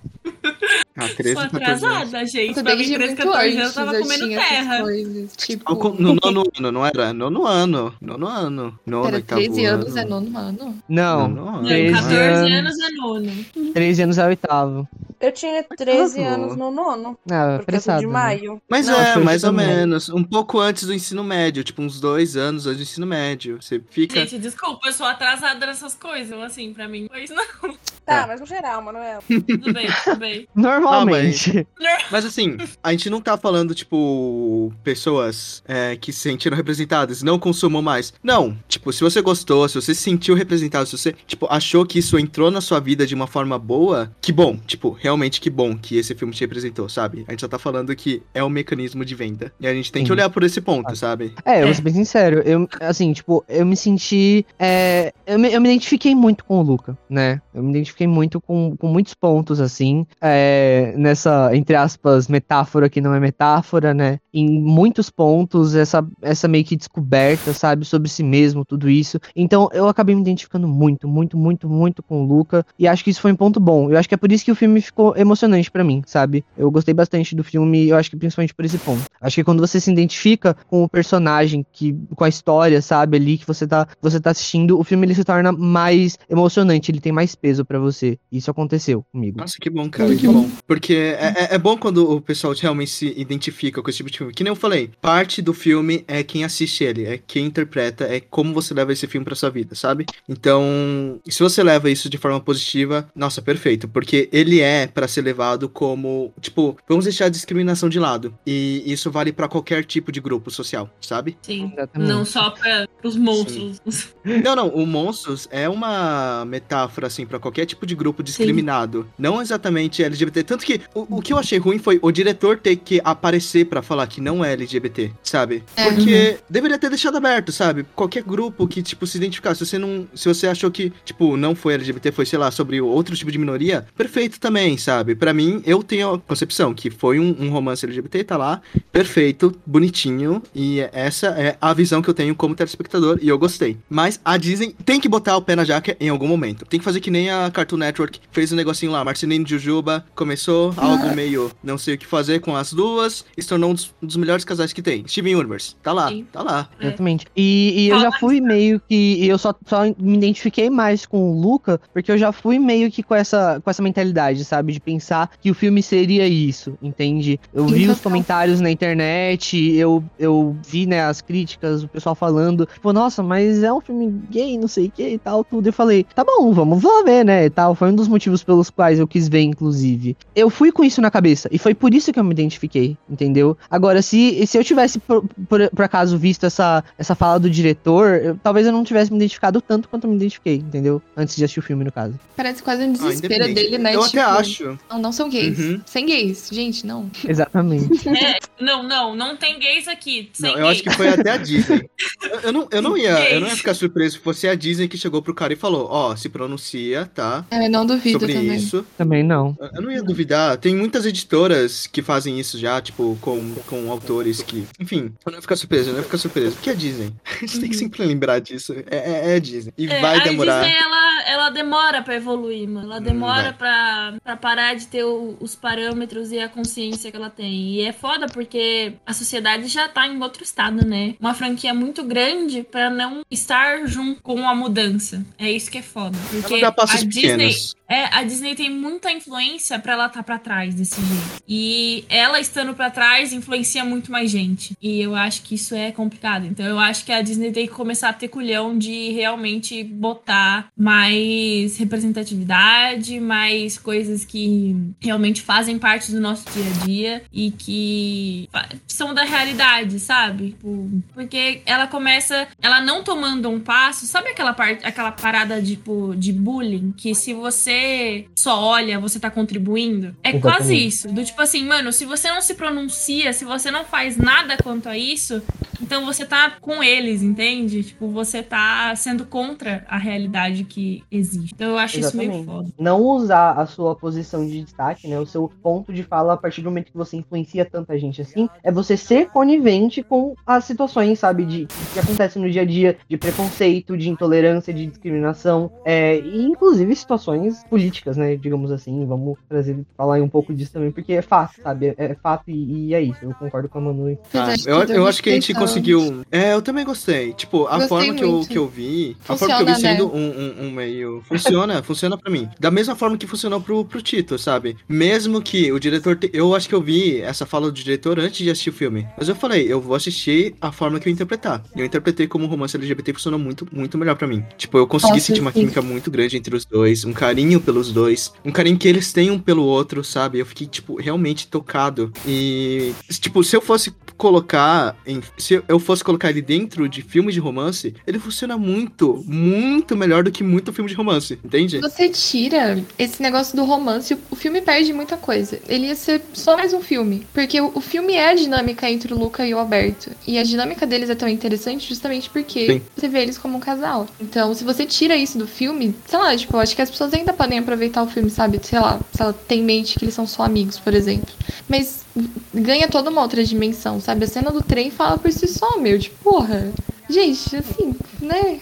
Ah, 13, Sou 14 anos. atrasada, gente. Nossa, Pra mim, desde 13, muito 14 anos, eu antes tava comendo terra. coisas. Tipo, co- No nono ano, não era? Nono ano. Nono ano. Nono, Era oitavo 13 anos, ano. é nono ano. Não, Nono ano. Não, 13 14 anos. anos é nono. 13 anos é oitavo. Eu tinha 13 Arrasou. anos no nono, Ah, apressado. de né? maio. Mas Não, é, mais ou menos. Um pouco antes do ensino médio, tipo uns dois anos antes do ensino médio. Você fica. Gente, desculpa, eu sou atrasada nessas coisas. Assim, pra mim, pois não. Tá, Tá. mas no geral, Manuel. Tudo bem, tudo bem. Normalmente. Mas assim, a gente não tá falando, tipo, pessoas é, que se sentiram representadas, não consumam mais. Não, tipo, se você gostou, se você se sentiu representado, se você, tipo, achou que isso entrou na sua vida de uma forma boa, que bom, tipo, realmente que bom que esse filme te representou, sabe? A gente só tá falando que é um mecanismo de venda. E a gente tem que Sim. olhar por esse ponto, sabe? É, eu vou ser bem sincero. Eu, assim, tipo, eu me senti. é, eu, me, eu me identifiquei muito com o Luca, né? Eu me identifiquei muito com, com muitos pontos, assim. é, nessa, entre aspas, metáfora que não é metáfora, né? Em muitos pontos, essa, essa meio que descoberta, sabe? Sobre si mesmo, tudo isso. Então, eu acabei me identificando muito, muito, muito, muito com o Luca. E acho que isso foi um ponto bom. Eu acho que é por isso que o filme ficou emocionante pra mim, sabe? Eu gostei bastante do filme, eu acho que principalmente por esse ponto. Acho que quando você se identifica com o personagem, que, com a história, sabe, ali que você tá, você tá assistindo, o filme ele se torna mais emocionante, ele tem mais peso pra você. Isso aconteceu comigo. Nossa, que bom, cara, que bom. Porque é, é, é bom quando o pessoal realmente se identifica com esse tipo de filme. Que nem eu falei, parte do filme é quem assiste ele, é quem interpreta, é como você leva esse filme pra sua vida, sabe? Então, se você leva isso de forma positiva, nossa, perfeito. Porque ele é pra ser levado como, tipo, vamos deixar a discriminação de lado. E isso vale pra qualquer tipo de grupo social, sabe? Sim. Exatamente. Não só para os monstros. Não, não, o Monstros é uma metáfora, assim, pra qualquer tipo de grupo discriminado. Não exatamente LGBT. Tanto que o, o que eu achei ruim foi o diretor ter que aparecer pra falar que não é LGBT, sabe? É. Porque deveria ter deixado aberto, sabe? Qualquer grupo que, tipo, se identificar. Se você não. Se você achou que, tipo, não foi LGBT, foi, sei lá, sobre outro tipo de minoria, perfeito também, sabe? Pra mim, eu tenho a concepção que foi um, um romance LGBT, tá lá, perfeito, bonitinho. E essa é a visão que eu tenho como telespectador e eu gostei. Mas a Disney tem que botar o pé na jaca em algum momento. Tem que fazer que nem a Cartoon Network fez um negocinho lá. Marceline Jujuba começou algo meio não sei o que fazer com as duas e se tornou um dos, um dos melhores casais que tem. Steven Universe. Tá lá, Sim. tá lá. É. Exatamente. E, e eu já fui meio que. Eu só, só me identifiquei mais com o Luca, porque eu já fui meio que com essa, com essa mentalidade, sabe? De pensar que o filme seria isso, entende? Eu vi os comentários na internet, eu, eu vi, né, as críticas, o pessoal falando, tipo, nossa, mas é um filme gay, não sei o que e tal, tudo. Eu falei, tá bom, vamos lá ver, né? E tal. Foi um dos motivos pelos quais eu quis ver, inclusive. Eu fui com isso na cabeça, e foi por isso que eu me identifiquei, entendeu? Agora, se, se eu tivesse, por, por, por acaso, visto essa, essa fala do diretor, eu- talvez eu não tivesse me identificado tanto quanto eu me identifiquei, entendeu? Antes de assistir o filme, no caso. Parece quase um Ah, desespero independente. dele, né? Eu tipo, até acho. Não, não são gays. Uhum. Sem gays. Gente, não. Exatamente. É, não, não, não tem gays aqui. Sem Não, eu acho que gays. foi até a Disney. Eu, eu não, eu, não ia, eu não ia Gays. ficar surpreso se fosse a Disney que chegou pro cara e falou: Ó, se pronuncia, tá? Eu não duvido Sobre também. isso. Também não. Eu não ia duvidar. Tem muitas editoras que fazem isso já, tipo, com, com autores que. Enfim, eu não ficar surpreso, eu não ficar surpreso. Porque é Disney. A gente tem que sempre lembrar disso. É, é, é Disney. E É, vai a demorar. Disney, ela, ela demora pra evoluir, mano. Ela Hum, demora vai. pra, pra parar de ter o- os parâmetros e a consciência que ela tem. E é foda porque a sociedade já tá em outro estado, né? Uma franquia muito grande pra não estar junto com a mudança. É isso que é foda. Porque Ela dá a Disney, pequenos. é, a Disney tem muita influência pra ela estar pra trás desse jeito. E ela estando pra trás influencia muito mais gente. E eu acho que isso é complicado. Então eu acho que a Disney tem que começar a ter culhão de realmente botar mais representatividade, mais coisas que realmente fazem parte do nosso dia a dia e que são da realidade, sabe? Tipo, Porque ela começa, ela não tomando um passo, sabe aquela parte, aquela parada tipo de bullying que se você só olha, você tá contribuindo? É quase Exatamente. isso. Do tipo assim, mano, se você não se pronuncia, se você não faz nada quanto a isso, então você tá com eles, entende? Tipo, você tá sendo contra a realidade que existe. Então eu acho isso meio Exatamente. foda. Não usar a sua posição de destaque, né? O seu ponto de fala a partir do momento que você influencia tanta gente assim, é você ser conivente com as situações, sabe, de que acontecem no dia a dia, de preconceito, de intolerância, de discriminação, é, e inclusive situações políticas, né? Digamos assim, vamos trazer, falar um pouco disso também, porque é fato, sabe? É, é fato e, e é isso. Eu concordo com a Manu. De eu, eu acho que a gente conseguiu. É, eu também gostei. Tipo, a Gostei forma que eu, que eu vi. a forma que eu vi Funciona, sendo né? um, um, um meio. Funciona, funciona pra mim. Da mesma forma que funcionou pro, pro Tito, sabe? Mesmo que o diretor. te- Eu acho que eu vi essa fala do diretor antes de assistir o filme. Mas eu falei, eu vou assistir a forma que eu interpretar. Eu interpretei como o romance LGBT funcionou muito, muito melhor pra mim. Tipo, eu consegui Nossa, sentir uma química muito grande entre os dois, um carinho pelos dois, um carinho que eles têm um pelo outro, sabe? Eu fiquei, tipo, realmente tocado. E, tipo, se eu fosse colocar em, se eu fosse colocar ele dentro de filmes de romance, ele funciona muito, muito melhor do que muito filme de romance, entende? Você tira esse negócio do romance, o filme perde muita coisa. Ele ia ser só mais um filme. Porque o o filme é a dinâmica entre o Luca e o Alberto. E a dinâmica deles é tão interessante justamente porque Sim. você vê eles como um casal. Então, se você tira isso do filme, sei lá, tipo, eu acho que as pessoas ainda podem aproveitar o filme, sabe? Sei lá, se ela tem em que eles são só amigos, por exemplo. Mas ganha toda uma outra dimensão, sabe? A cena do trem fala por si só, meu. Tipo, porra. Gente, assim, né?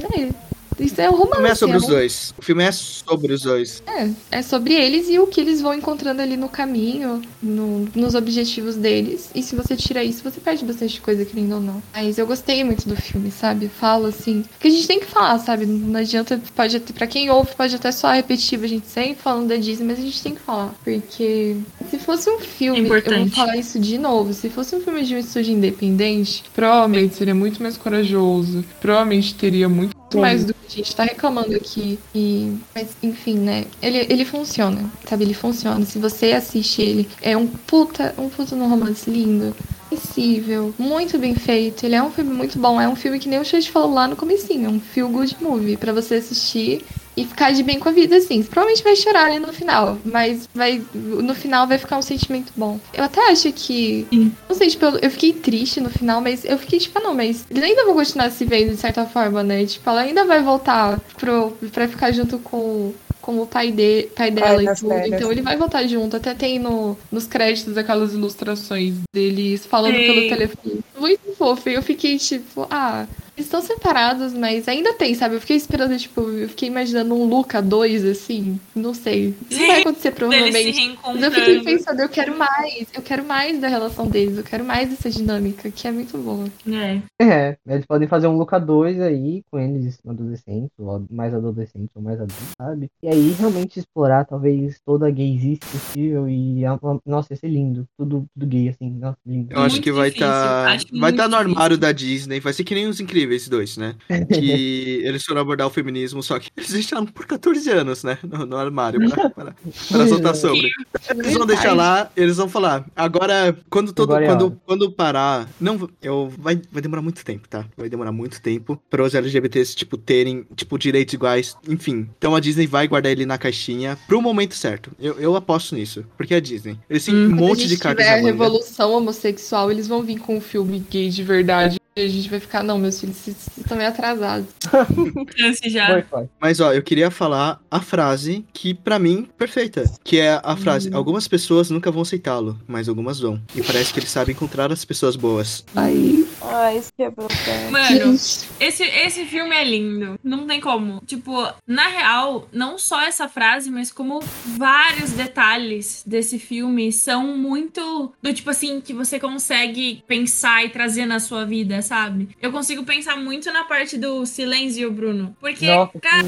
né? Isso é um O romance. filme é sobre é os dois. O filme é sobre os dois. É, é sobre eles e o que eles vão encontrando ali no caminho, no- nos objetivos deles. E se você tira isso, você perde bastante coisa, querendo ou não. Mas eu gostei muito do filme, sabe? Falo assim. Porque a gente tem que falar, sabe? Não adianta, pode até, pra quem ouve, pode até soar repetitivo, a gente sempre falando da Disney, mas a gente tem que falar. Porque se fosse um filme, eu vou falar isso de novo. Se fosse um filme de um estúdio independente, provavelmente seria muito mais corajoso. Provavelmente teria muito mais do que a gente tá reclamando aqui. E, mas, enfim, né? Ele, ele funciona, sabe? Ele funciona. Se você assiste ele, é um puta, um puta no romance lindo. Sensível, muito bem feito. Ele é um filme muito bom. É um filme que nem o Chute falou lá no comecinho. É um feel good movie pra você assistir e ficar de bem com a vida, assim. Você provavelmente vai chorar ali no final, mas vai no final vai ficar um sentimento bom. Eu até acho que. Não sei, tipo, eu, eu fiquei triste no final, mas eu fiquei, tipo, ah, não, mas eles ainda vão continuar se vendo de certa forma, né? Tipo, ela ainda vai voltar pro, pra ficar junto com. Com o pai, de, pai dela e nas tudo. férias. Então ele vai voltar junto. Até tem no, nos créditos aquelas ilustrações deles falando Sim. pelo telefone. Muito fofo. E eu fiquei tipo, ah, estão separados, mas ainda tem, sabe? Eu fiquei esperando, tipo, eu fiquei imaginando um Luca 2, assim. Não sei. Não vai acontecer provavelmente. Mas eu fiquei pensando, eu quero mais. Eu quero mais da relação deles. Eu quero mais dessa dinâmica, que é muito boa. É. É, eles podem fazer um Luca 2 aí, com eles adolescentes, ou mais adolescentes, ou mais adultos, sabe? E aí realmente explorar talvez toda a gaysice possível e, nossa, ia ser lindo. Tudo, tudo gay, assim, nossa, lindo. Eu acho Muito que vai estar. acho vai estar no difícil. armário da Disney. Vai ser que nem os incríveis dois, né? Que eles foram abordar o feminismo, só que eles deixaram por 14 anos, né? No, no armário pra, para, para soltar sobre. Eles vão deixar lá, eles vão falar. Agora, quando todo. Agora é quando, quando parar. Não, eu. Vai, vai demorar muito tempo, tá? Vai demorar muito tempo para os LGBTs, tipo, terem, tipo, direitos iguais. Enfim. Então a Disney vai guardar ele na caixinha pro momento certo. Eu, eu aposto nisso. Porque é a Disney. Eles têm um Quando a monte de cartas tiver a manga. revolução homossexual, eles vão vir com um filme gay de verdade. A gente vai ficar, não, meus filhos, vocês estão meio atrasados. Já. Foi, foi. Mas ó, eu queria falar a frase que pra mim perfeita, que é a frase: algumas pessoas nunca vão aceitá-lo, mas algumas vão. E parece que eles sabem encontrar as pessoas boas. Aí. Ah, isso quebrou o pé. Mano, esse, esse filme é lindo. Não tem como. Tipo, na real, não só essa frase, mas como vários detalhes desse filme são muito do tipo assim, que você consegue pensar e trazer na sua vida, sabe? Eu consigo pensar muito na parte do silêncio, Bruno. Porque, Nossa, cara,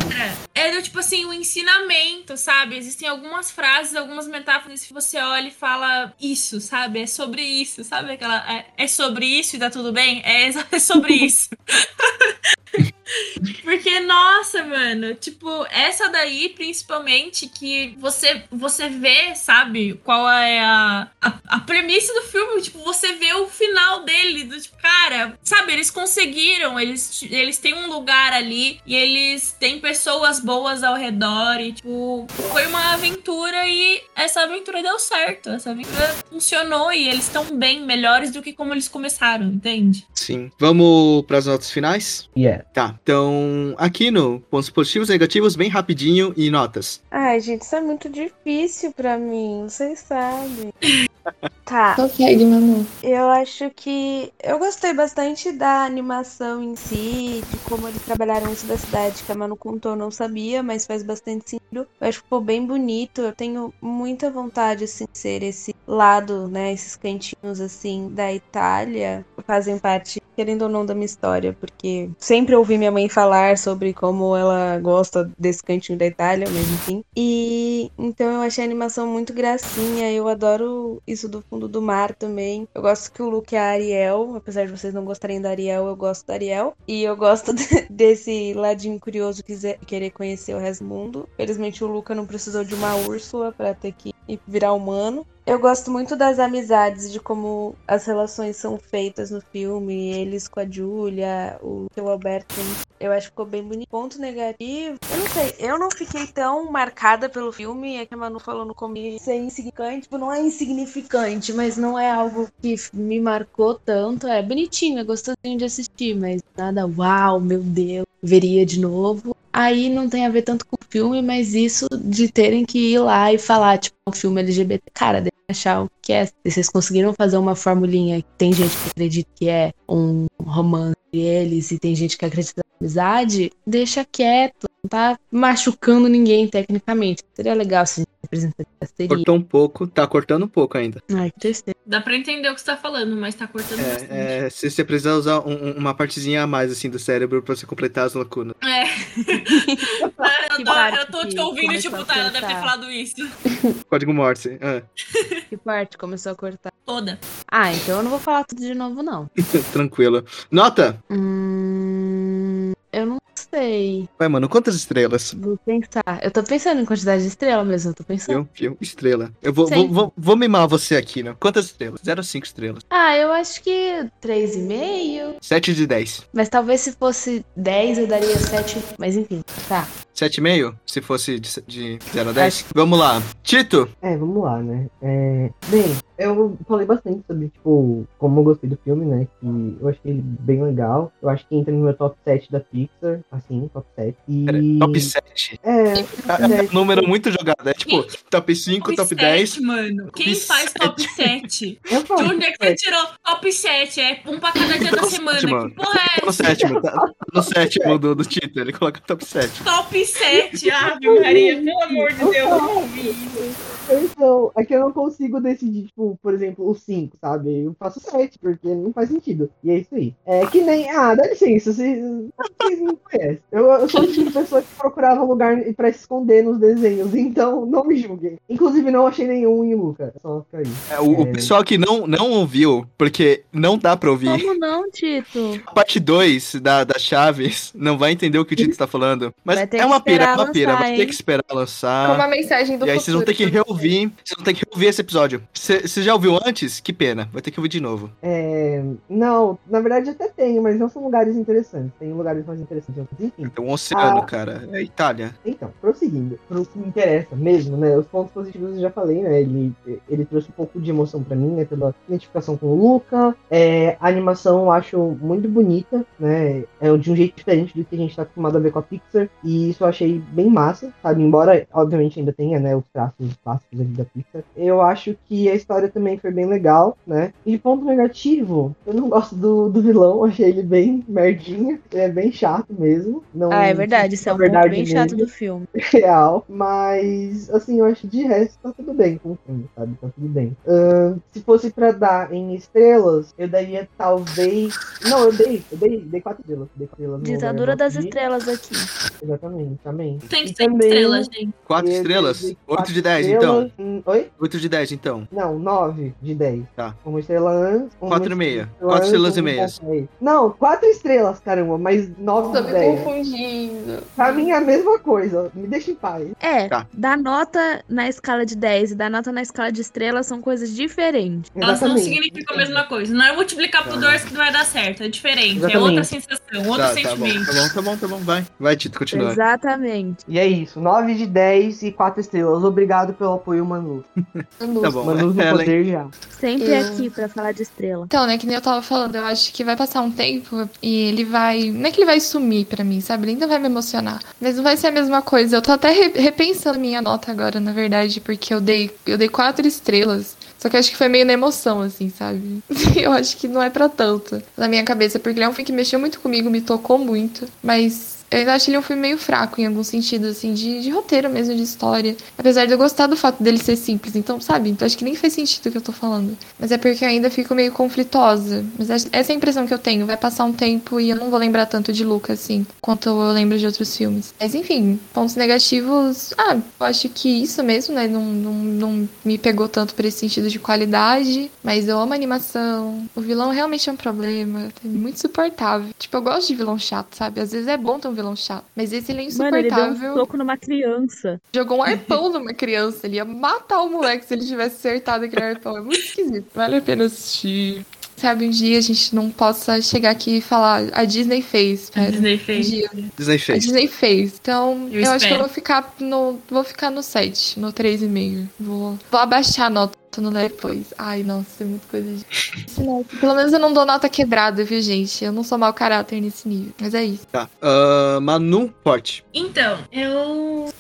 é do tipo assim, o ensinamento, sabe? Existem algumas frases, algumas metáforas que você olha e fala isso, sabe? É sobre isso, sabe? Aquela. É, é sobre isso e tá tudo bem? É, é sobre isso. Porque, nossa, mano, tipo, essa daí, principalmente, que você, você vê, sabe, qual é a, a, a premissa do filme, tipo, você vê o final dele, do tipo, cara, sabe, eles conseguiram, eles, eles têm um lugar ali e eles têm pessoas boas ao redor e, tipo, foi uma aventura e essa aventura deu certo, essa aventura funcionou e eles estão bem, melhores do que como eles começaram, entende? Sim. Vamos pras notas finais? Yeah. Tá. Então, aqui no pontos positivos e negativos, bem rapidinho e notas. Ai, gente, isso é muito difícil pra mim, vocês sabem. Tá, Consegue, Manu. eu acho que eu gostei bastante da animação em si, de como eles trabalharam isso da cidade, que a Manu contou, eu não sabia, mas faz bastante sentido. Eu acho que ficou bem bonito, eu tenho muita vontade, assim, de ser esse lado, né, esses cantinhos, assim, da Itália, fazem parte, querendo ou não, da minha história, porque sempre ouvi minha mãe falar sobre como ela gosta desse cantinho da Itália, mas enfim. E então eu achei a animação muito gracinha, eu adoro isso do fundo do mar também. Eu gosto que o Luke é a Ariel, apesar de vocês não gostarem da Ariel, eu gosto da Ariel. E eu gosto de- desse ladinho curioso quiser querer conhecer o resto do mundo. Felizmente o Luca não precisou de uma Úrsula pra ter que ir virar humano. Eu gosto muito das amizades, de como as relações são feitas no filme, eles com a Julia, o o Alberto. Eu acho que ficou bem bonito. Ponto negativo, eu não sei, eu não fiquei tão marcada pelo filme, é que a Manu falou no começo, é insignificante, tipo, não é insignificante, mas não é algo que me marcou tanto. É bonitinho, é gostosinho de assistir, mas nada, uau, meu Deus, veria de novo. Aí não tem a ver tanto com o filme, mas isso de terem que ir lá e falar, tipo, um filme LGBT, cara, achar o que é. Se vocês conseguiram fazer uma formulinha que tem gente que acredita que é um romance entre eles e tem gente que acredita amizade, deixa quieto. Não tá machucando ninguém tecnicamente. Seria legal se representaria. Seria. Cortou um pouco, tá cortando um pouco ainda. Ai, que tristeza. Dá pra entender o que você tá falando, mas tá cortando bastante. É, é, você, você precisa usar um- um- uma partezinha a mais, assim, do cérebro pra você completar as lacunas. É. eu, Que tô, eu tô te que ouvindo, tipo, a tá, ela deve ter falado isso. Código Morse. Ah, Que parte começou a cortar? Toda. Ah, então eu não vou falar tudo de novo, não. tranquilo. Nota! Hum, eu não sei. Vai, mano, quantas estrelas? Vou pensar. Eu tô pensando em quantidade de estrela mesmo, eu tô pensando. Viu? Viu? Estrela. Eu vou, vou, vou, vou mimar você aqui, né? Quantas estrelas? 0,5 estrelas. Ah, eu acho que 3,5. 7 de 10. Mas talvez se fosse 10 eu daria 7. Mas enfim, tá. 7,5? Se fosse de, de 0 a 10? Vamos lá. Tito! É, vamos lá, né? É, bem, eu falei bastante sobre, tipo, como eu gostei do filme, né? Que eu achei ele bem legal. Eu acho que entra no meu top 7 da Pixar, assim, top 7. E... Pera, top 7. É, É, é um número muito jogado. É tipo, top 5, top 10. sete, mano. Quem top faz top sete. 7? eu De falo, onde é que você tirou top 7? É um pra cada dia da Top semana. sete, mano. Que porra é Tá no essa? sétimo, tá, tá no sétimo do, do Tito. Ele coloca top 7. Top 7. Ave Maria, pelo amor de Deus. eu não ouvi isso. Então, é que eu não consigo decidir, tipo, por exemplo, o 5, sabe? Eu faço 7, porque não faz sentido. E é isso aí. É que nem. Ah, dá licença, vocês, vocês não conhecem. Eu, eu sou o tipo de pessoa que procurava lugar pra se esconder nos desenhos, então não me julguem. Inclusive, não achei nenhum em Luca. Só fica aí. É, o, o É. pessoal que não, não ouviu, porque não dá pra ouvir. Como não, Tito? A parte 2 da, da Chaves não vai entender o que o Tito tá falando. Mas é que uma pira, é uma pira. lançar, Vai ter que esperar Com uma lançar. mensagem do E aí vocês vão ter que futuro. Reouvir. Vocês vão ter que reouvir esse episódio. Você você já ouviu antes? Que pena. Vai ter que ouvir de novo. É, não, na verdade até tenho, mas não são lugares interessantes. Tem lugares mais interessantes. Enfim, Então, um oceano, Ah. cara. É Itália. Então, prosseguindo, pro que me interessa mesmo, né? Os pontos positivos eu já falei, né? Ele, ele trouxe um pouco de emoção pra mim, né? Pela identificação com o Luca. É, a animação eu acho muito bonita, né? É de um jeito diferente do que a gente tá acostumado a ver com a Pixar. E isso eu achei bem massa, sabe? Embora, obviamente, ainda tenha, né? Os traços clássicos ali da Pixar. Eu acho que a história também foi bem legal, né? E de ponto negativo, eu não gosto do, do vilão, achei ele bem merdinha. Ele é bem chato mesmo. Não, Ah, é verdade. Isso é um ponto verdade bem chato nele do filme. real, mas assim, eu acho de resto tá tudo bem com o filme, sabe? Tá tudo bem. Ahn, se fosse pra dar em estrelas, eu daria talvez. Não, eu dei, eu dei, dei quatro estrelas. Dei quatro estrelas no Ditadura das Letterboxd. estrelas aqui. Exatamente, também. Tem que ser também estrelas, gente. 4 eu estrelas? dei 8 quatro de 10, estrelas. Hum, Oi? 8 de 10, então. Não, 9 de 10. Tá. Uma estrela antes. uma Quatro e meia. estrela Quatro antes, estrelas e meias. Não, 4 estrelas, caramba, mas 9 Tô de me 10. confundindo. Pra mim é a mesma coisa. Me deixa em paz. É, Tá. dar nota na escala de 10 e dar nota na escala de estrelas são coisas diferentes. Elas não Exatamente. significam a mesma coisa. Não é multiplicar por Tá. dois que não vai dar certo. É diferente. É Exatamente. outra sensação, outro Tá, tá bom, sentimento. tá bom, tá bom, tá bom. Vai. Vai, Tito, continua. Exatamente. E é isso, 9 de 10 e 4 estrelas. Obrigado pelo apoio, Manu. Tá bom. Manu no Ela, poder já. Sempre Eu- aqui pra falar de estrela. Então, né, que nem eu tava falando, eu acho que vai passar um tempo e ele vai. Não é que ele vai sumir pra mim, sabe? Ele ainda vai me emocionar. Mas não vai ser a mesma coisa. Eu tô até re- repensando minha nota agora, na verdade, porque eu dei, eu dei quatro estrelas. Só que eu acho que foi meio na emoção, assim, sabe? Eu acho que não é pra tanto na minha cabeça, porque ele é um filme que mexeu muito comigo, me tocou muito. Mas eu ainda acho ele um filme meio fraco em algum sentido, assim, de, de roteiro mesmo, de história. Apesar de eu gostar do fato dele ser simples, então, sabe? Então acho que nem faz sentido o que eu tô falando. Mas é porque eu ainda fico meio conflitosa. Mas essa essa é a impressão que eu tenho. Vai passar um tempo e eu não vou lembrar tanto de Luca, assim, quanto eu lembro de outros filmes. Mas enfim, pontos negativos. Ah, eu acho que isso mesmo, né? Não, não, não me pegou tanto por esse sentido de qualidade. Mas eu amo a animação. O vilão realmente é um problema. É muito insuportável. Tipo, eu gosto de vilão chato, sabe? Às vezes é bom ter um vilão chato. Mas esse ele é Mano, ele deu insuportável. um soco numa criança. Jogou um arpão numa criança. Ele ia matar o moleque se ele tivesse acertado aquele arpão. É muito esquisito. Vale a pena assistir. Sabe, um dia a gente não possa chegar aqui e falar a Disney fez. A Espera. Disney Um fez. dia. Disney A fez. Disney fez. Então, Eu eu, acho que eu vou ficar no. Vou ficar no 7, no 3,5. Vou, vou abaixar a nota no depois. Ai, nossa, é muita coisa de. Pelo menos eu não dou nota quebrada, viu, gente? Eu não sou mau caráter nesse nível. Mas é isso. Tá. Ah, Manu Forte. Então, eu.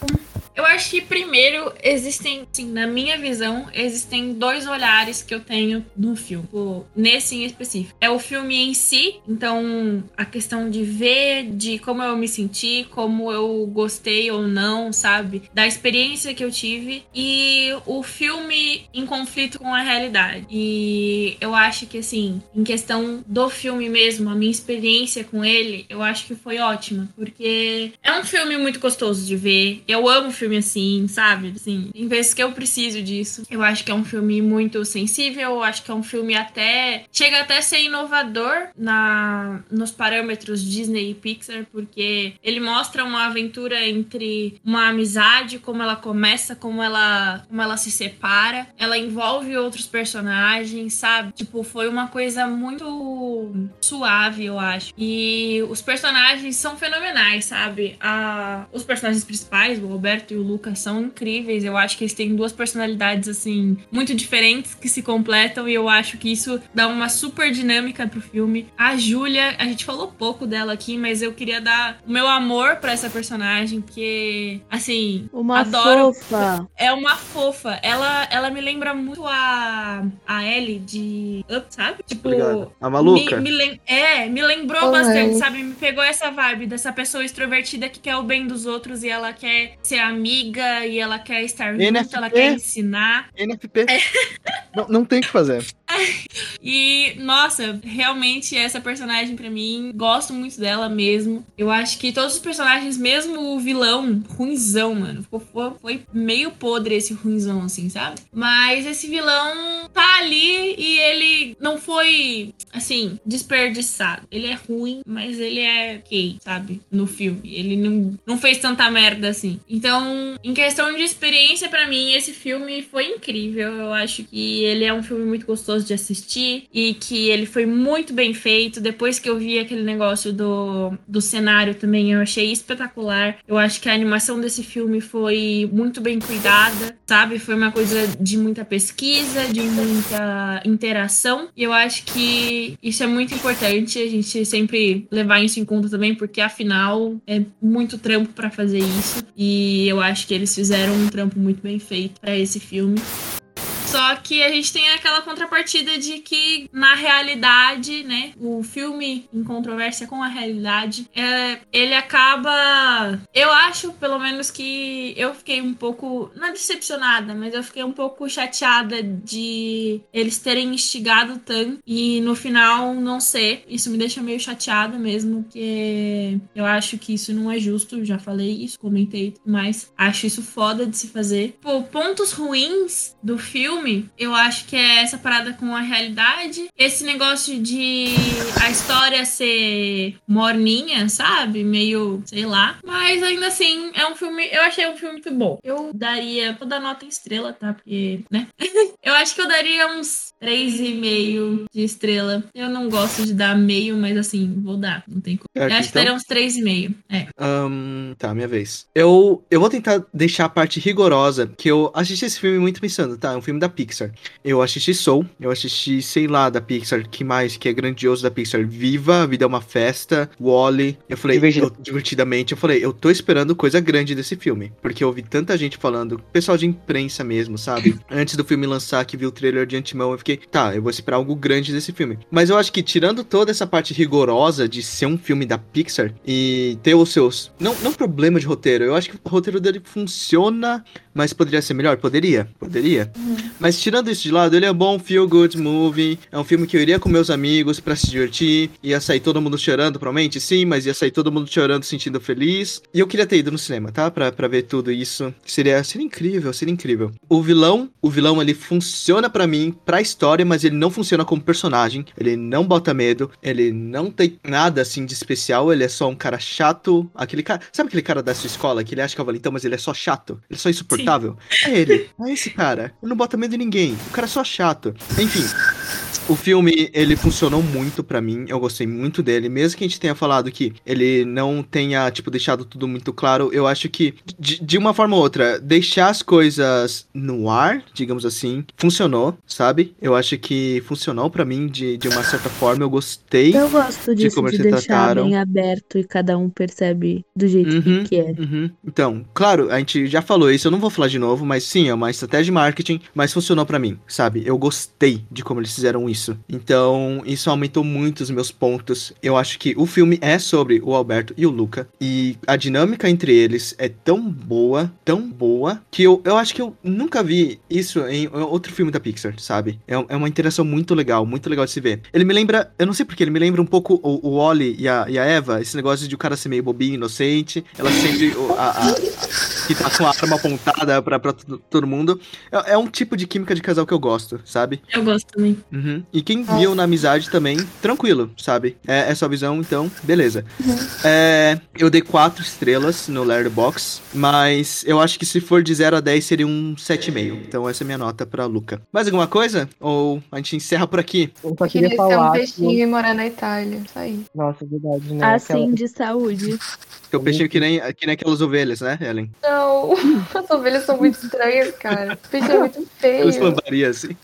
Eu acho que primeiro existem, assim, na minha visão, existem dois olhares que eu tenho no filme, nesse em específico. É o filme em si, então a questão de ver, de como eu me senti, como eu gostei ou não, sabe? Da experiência que eu tive e o filme em conflito com a realidade. E eu acho que assim, em questão do filme mesmo, a minha experiência com ele, eu acho que foi ótima, porque é um filme muito gostoso de ver. Eu amo filme assim, sabe? Assim, em vezes que eu preciso disso. Eu acho que é um filme muito sensível, eu acho que é um filme até chega até a ser inovador na nos parâmetros Disney e Pixar, porque ele mostra uma aventura entre uma amizade, como ela começa, como ela como ela se separa, ela envolve outros personagens, sabe? Tipo, foi uma coisa muito suave, eu acho. E os personagens são fenomenais, sabe? A, os personagens principais, o Roberto e o Lucas, são incríveis. Eu acho que eles têm duas personalidades, assim, muito diferentes que se completam. E eu acho que isso dá uma super dinâmica pro filme. A Júlia, a gente falou pouco dela aqui, mas eu queria dar o meu amor para essa personagem, porque, assim, Uma adoro. fofa. É uma fofa. Ela, ela me lembra muito a, a Ellie de Up, sabe? Tipo, Obrigado. A maluca? me, me lem- é, me lembrou Oh, bastante, é. sabe? Pegou essa vibe dessa pessoa extrovertida que quer o bem dos outros e ela quer ser amiga e ela quer estar junto, NFP. ela quer ensinar. NFP. Não, não tem o que fazer. E, nossa, realmente essa personagem pra mim, gosto muito dela mesmo. Eu acho que todos os personagens, mesmo o vilão, ruinzão, mano, foi, meio podre esse ruinzão, assim, sabe? Mas esse vilão tá ali e ele não foi, assim, desperdiçado. Ele é ruim, mas ele é ok, sabe? No filme. Ele não, não fez tanta merda assim. Então, em questão de experiência, pra mim, esse filme foi incrível. Eu acho que ele é um filme muito gostoso de assistir e que ele foi muito bem feito. Depois que eu vi aquele negócio do, do cenário também, eu achei espetacular. Eu acho que a animação desse filme foi muito bem cuidada, sabe? Foi uma coisa de muita pesquisa, de muita interação. E eu acho que isso é muito importante a gente sempre levar isso em conta também, porque afinal é muito trampo pra fazer isso. E eu acho que eles fizeram um trampo muito bem feito pra esse filme. Só que a gente tem aquela contrapartida de que, na realidade, né, o filme em controvérsia com a realidade, é, ele acaba. Eu acho, pelo menos, que eu fiquei um pouco. Não decepcionada, mas eu fiquei um pouco chateada de eles terem instigado tanto e no final não ser. Isso me deixa meio chateada mesmo, porque eu acho que isso não é justo. Já falei isso, comentei, mas acho isso foda de se fazer. Pô, pontos ruins do filme, eu acho que é essa parada com a realidade. Esse negócio de a história ser morninha, sabe? Meio, sei lá. Mas ainda assim, é um filme. Eu achei um filme muito bom. Eu daria. Vou dar nota em estrela, tá? Porque, né? eu acho que eu daria uns 3,5 de estrela. Eu não gosto de dar meio, mas assim, vou dar. Não tem como. Eu acho que então? daria uns 3,5. É. Ahn, tá, minha vez. Eu, eu vou tentar deixar a parte rigorosa, que eu assisti esse filme muito pensando, tá? É um filme da Pixar. Eu assisti Soul, eu assisti, sei lá, da Pixar, que mais que é grandioso da Pixar? Viva, A Vida é uma Festa, Wally. Eu falei, eu- divertidamente, eu falei, eu tô esperando coisa grande desse filme. Porque eu ouvi tanta gente falando, pessoal de imprensa mesmo, sabe? Antes do filme lançar, que viu o trailer de antemão, eu fiquei, tá, eu vou esperar algo grande desse filme. Mas eu acho que tirando toda essa parte rigorosa de ser um filme da Pixar e ter os seus. Não, não problema de roteiro, eu acho que o roteiro dele funciona, mas poderia ser melhor? Poderia, poderia. Mas tirando isso de lado, ele é um bom feel good movie. É um filme que eu iria com meus amigos pra se divertir. Ia sair todo mundo chorando, provavelmente sim, mas ia sair todo mundo chorando, sentindo feliz. E eu queria ter ido no cinema, tá? Pra, pra ver tudo isso. Seria, seria incrível, seria incrível. O vilão, o vilão ele funciona pra mim, pra história, mas ele não funciona como personagem. Ele não bota medo, ele não tem nada assim de especial. Ele é só um cara chato. Aquele cara. Sabe aquele cara da sua escola que ele acha que é valentão, mas ele é só chato? Ele é só insuportável? É ele. É esse cara. Ele não bota medo em ninguém. O cara é só chato. Enfim. O filme, ele funcionou muito pra mim, eu gostei muito dele, mesmo que a gente tenha falado que ele não tenha, tipo, deixado tudo muito claro, eu acho que, de, de uma forma ou outra, deixar as coisas no ar, digamos assim, funcionou, sabe? Eu acho que funcionou pra mim de, de uma certa forma, eu gostei. Eu gosto disso, como de, deixar trataram. bem aberto e cada um percebe do jeito Uhum, que é. uhum. Então, claro, a gente já falou isso, eu não vou falar de novo, mas sim, é uma estratégia de marketing, mas funcionou pra mim, sabe? Eu gostei de como eles fizeram isso. Então, isso aumentou muito os meus pontos. Eu acho que o filme é sobre o Alberto e o Luca, e a dinâmica entre eles é tão boa, tão boa, que eu, eu acho que eu nunca vi isso em outro filme da Pixar, sabe? É, é uma interação muito legal, muito legal de se ver. Ele me lembra, eu não sei porque, ele me lembra um pouco o, o Wally e a, e a Eva, esse negócio de o cara ser meio bobinho, inocente, ela sempre. A, a- que tá com a arma apontada pra, pra todo mundo. É, é um tipo de química de casal que eu gosto, sabe? Eu gosto também. Uhum. E quem viu na amizade também, tranquilo, sabe? É, é sua visão, então, beleza. É, eu dei quatro estrelas no Letterboxd, mas eu acho que se for de 0 a 10 seria um 7,5. Então essa é minha nota pra Luca. Mais alguma coisa? Ou a gente encerra por aqui? Eu só Queria queria ser um falar. peixinho que- e morar na Itália. Isso aí. Nossa, é verdade, né? Assim, Aquela- de saúde. Que eu peixinho que nem, que nem aquelas ovelhas, né, Ellen? Não, as ovelhas são muito estranhas, cara. O peixe é muito feio. Assim.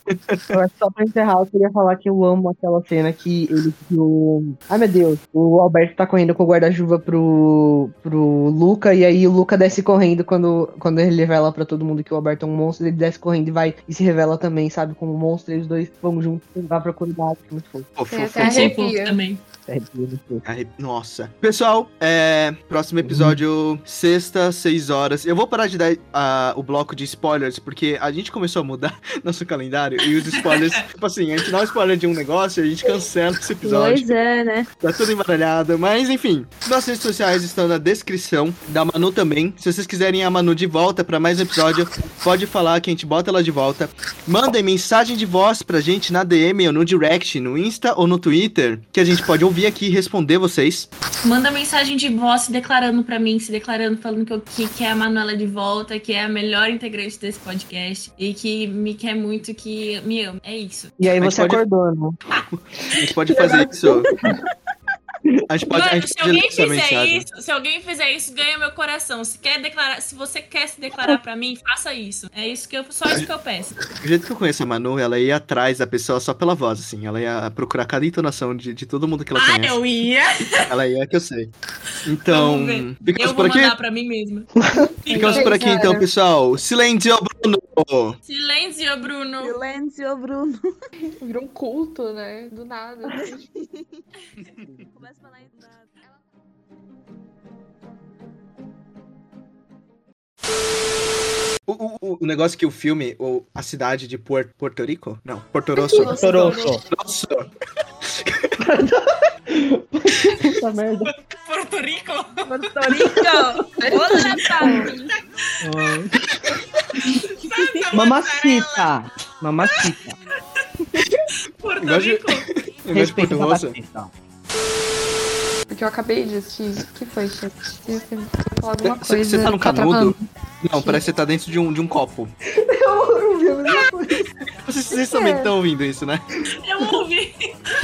Eu acho que só pra encerrar, eu queria falar que eu amo aquela cena que ele que o. Ai meu Deus, o Alberto tá correndo com o guarda-chuva pro, pro Luca, e aí o Luca desce correndo quando, quando ele revela pra todo mundo que o Alberto é um monstro, ele desce correndo e vai e se revela também, sabe, como um monstro, e os dois vão juntos pra procurar o é muito fofo. Fofo. arrepia. fofo também. É, muito fofo. Arre- Nossa. Pessoal, é, próximo episódio, sexta, 6 horas. Eu vou parar de dar ah, o bloco de spoilers, porque a gente começou a mudar nosso calendário e os spoilers, tipo assim, a gente dá um spoiler de um negócio e a gente cancela esse episódio. Pois é, né? Tá tudo embaralhado, mas enfim. Nossas redes sociais estão na descrição, da Manu também. Se vocês quiserem a Manu de volta pra mais um episódio, pode falar que a gente bota ela de volta. Mandem mensagem de voz pra gente na DM ou no direct, no Insta ou no Twitter, que a gente pode ouvir aqui e responder vocês. Manda mensagem de voz se declarando pra mim, se declarando, falando que, eu, que quer a Manuela de volta, que é a melhor integrante desse podcast e que me quer muito, que me ama. É isso. E aí você pode- acordou, né? A gente pode fazer isso. A gente pode, a Mano, gente se pode alguém fizer mensagem. isso, se alguém fizer isso, ganha meu coração. Se quer declarar, se você quer se declarar pra mim, faça isso. É isso que eu, só isso que eu peço. Do jeito que eu conheço a Manu, ela ia atrás da pessoa só pela voz, assim. Ela ia procurar cada entonação de, de todo mundo que ela Ah, conhece. eu ia. Ela ia, que eu sei. Então, ficamos Eu por vou aqui. mandar pra mim mesma. Ficamos por aqui então, pessoal. Silêncio, Bruno! Silêncio, Bruno. Silêncio, Bruno. Virou um culto, né? Do nada. Começa a falar isso. O, o- o- o negócio que o filme, ou a cidade de Puer- Porto Rico? Não, Porto Rosso. Toroço. Nossa! Puta merda. Porto Rico. Porto Rico! Olá, papi! Mamacita. Mamacita. Porto Rico. Eu gosto de Porto Respeita a Rosso. Porque eu acabei de assistir. O que foi? Se você falar alguma Você, coisa. você tá no tá canudo? travando. Não, parece que você tá dentro de um, de um copo. Vocês, vocês também estão ouvindo isso, né? Eu ouvi.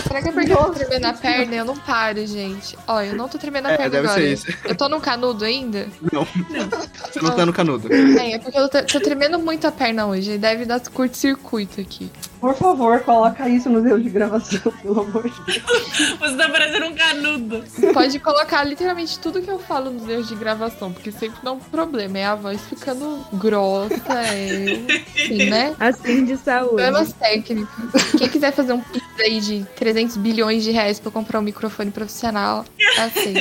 Será que é porque eu tô tremendo a perna e eu não paro, gente? Ó, eu não tô tremendo a É, perna deve agora. ser isso. Eu tô no canudo ainda? Não. Você não tá no canudo. É, é porque eu tô, tô tremendo muito a perna hoje. Deve dar curto-circuito aqui. Por favor, coloca isso no erro de gravação, pelo amor de Deus. Você tá parecendo um canudo. Pode colocar literalmente tudo que eu falo nos erros de gravação, porque sempre dá um problema. É a voz ficando grossa, é. Enfim, né? Assim de saúde. Problemas técnicos. Quem quiser fazer um pix aí de 300 bilhões de reais pra comprar um microfone profissional, assim.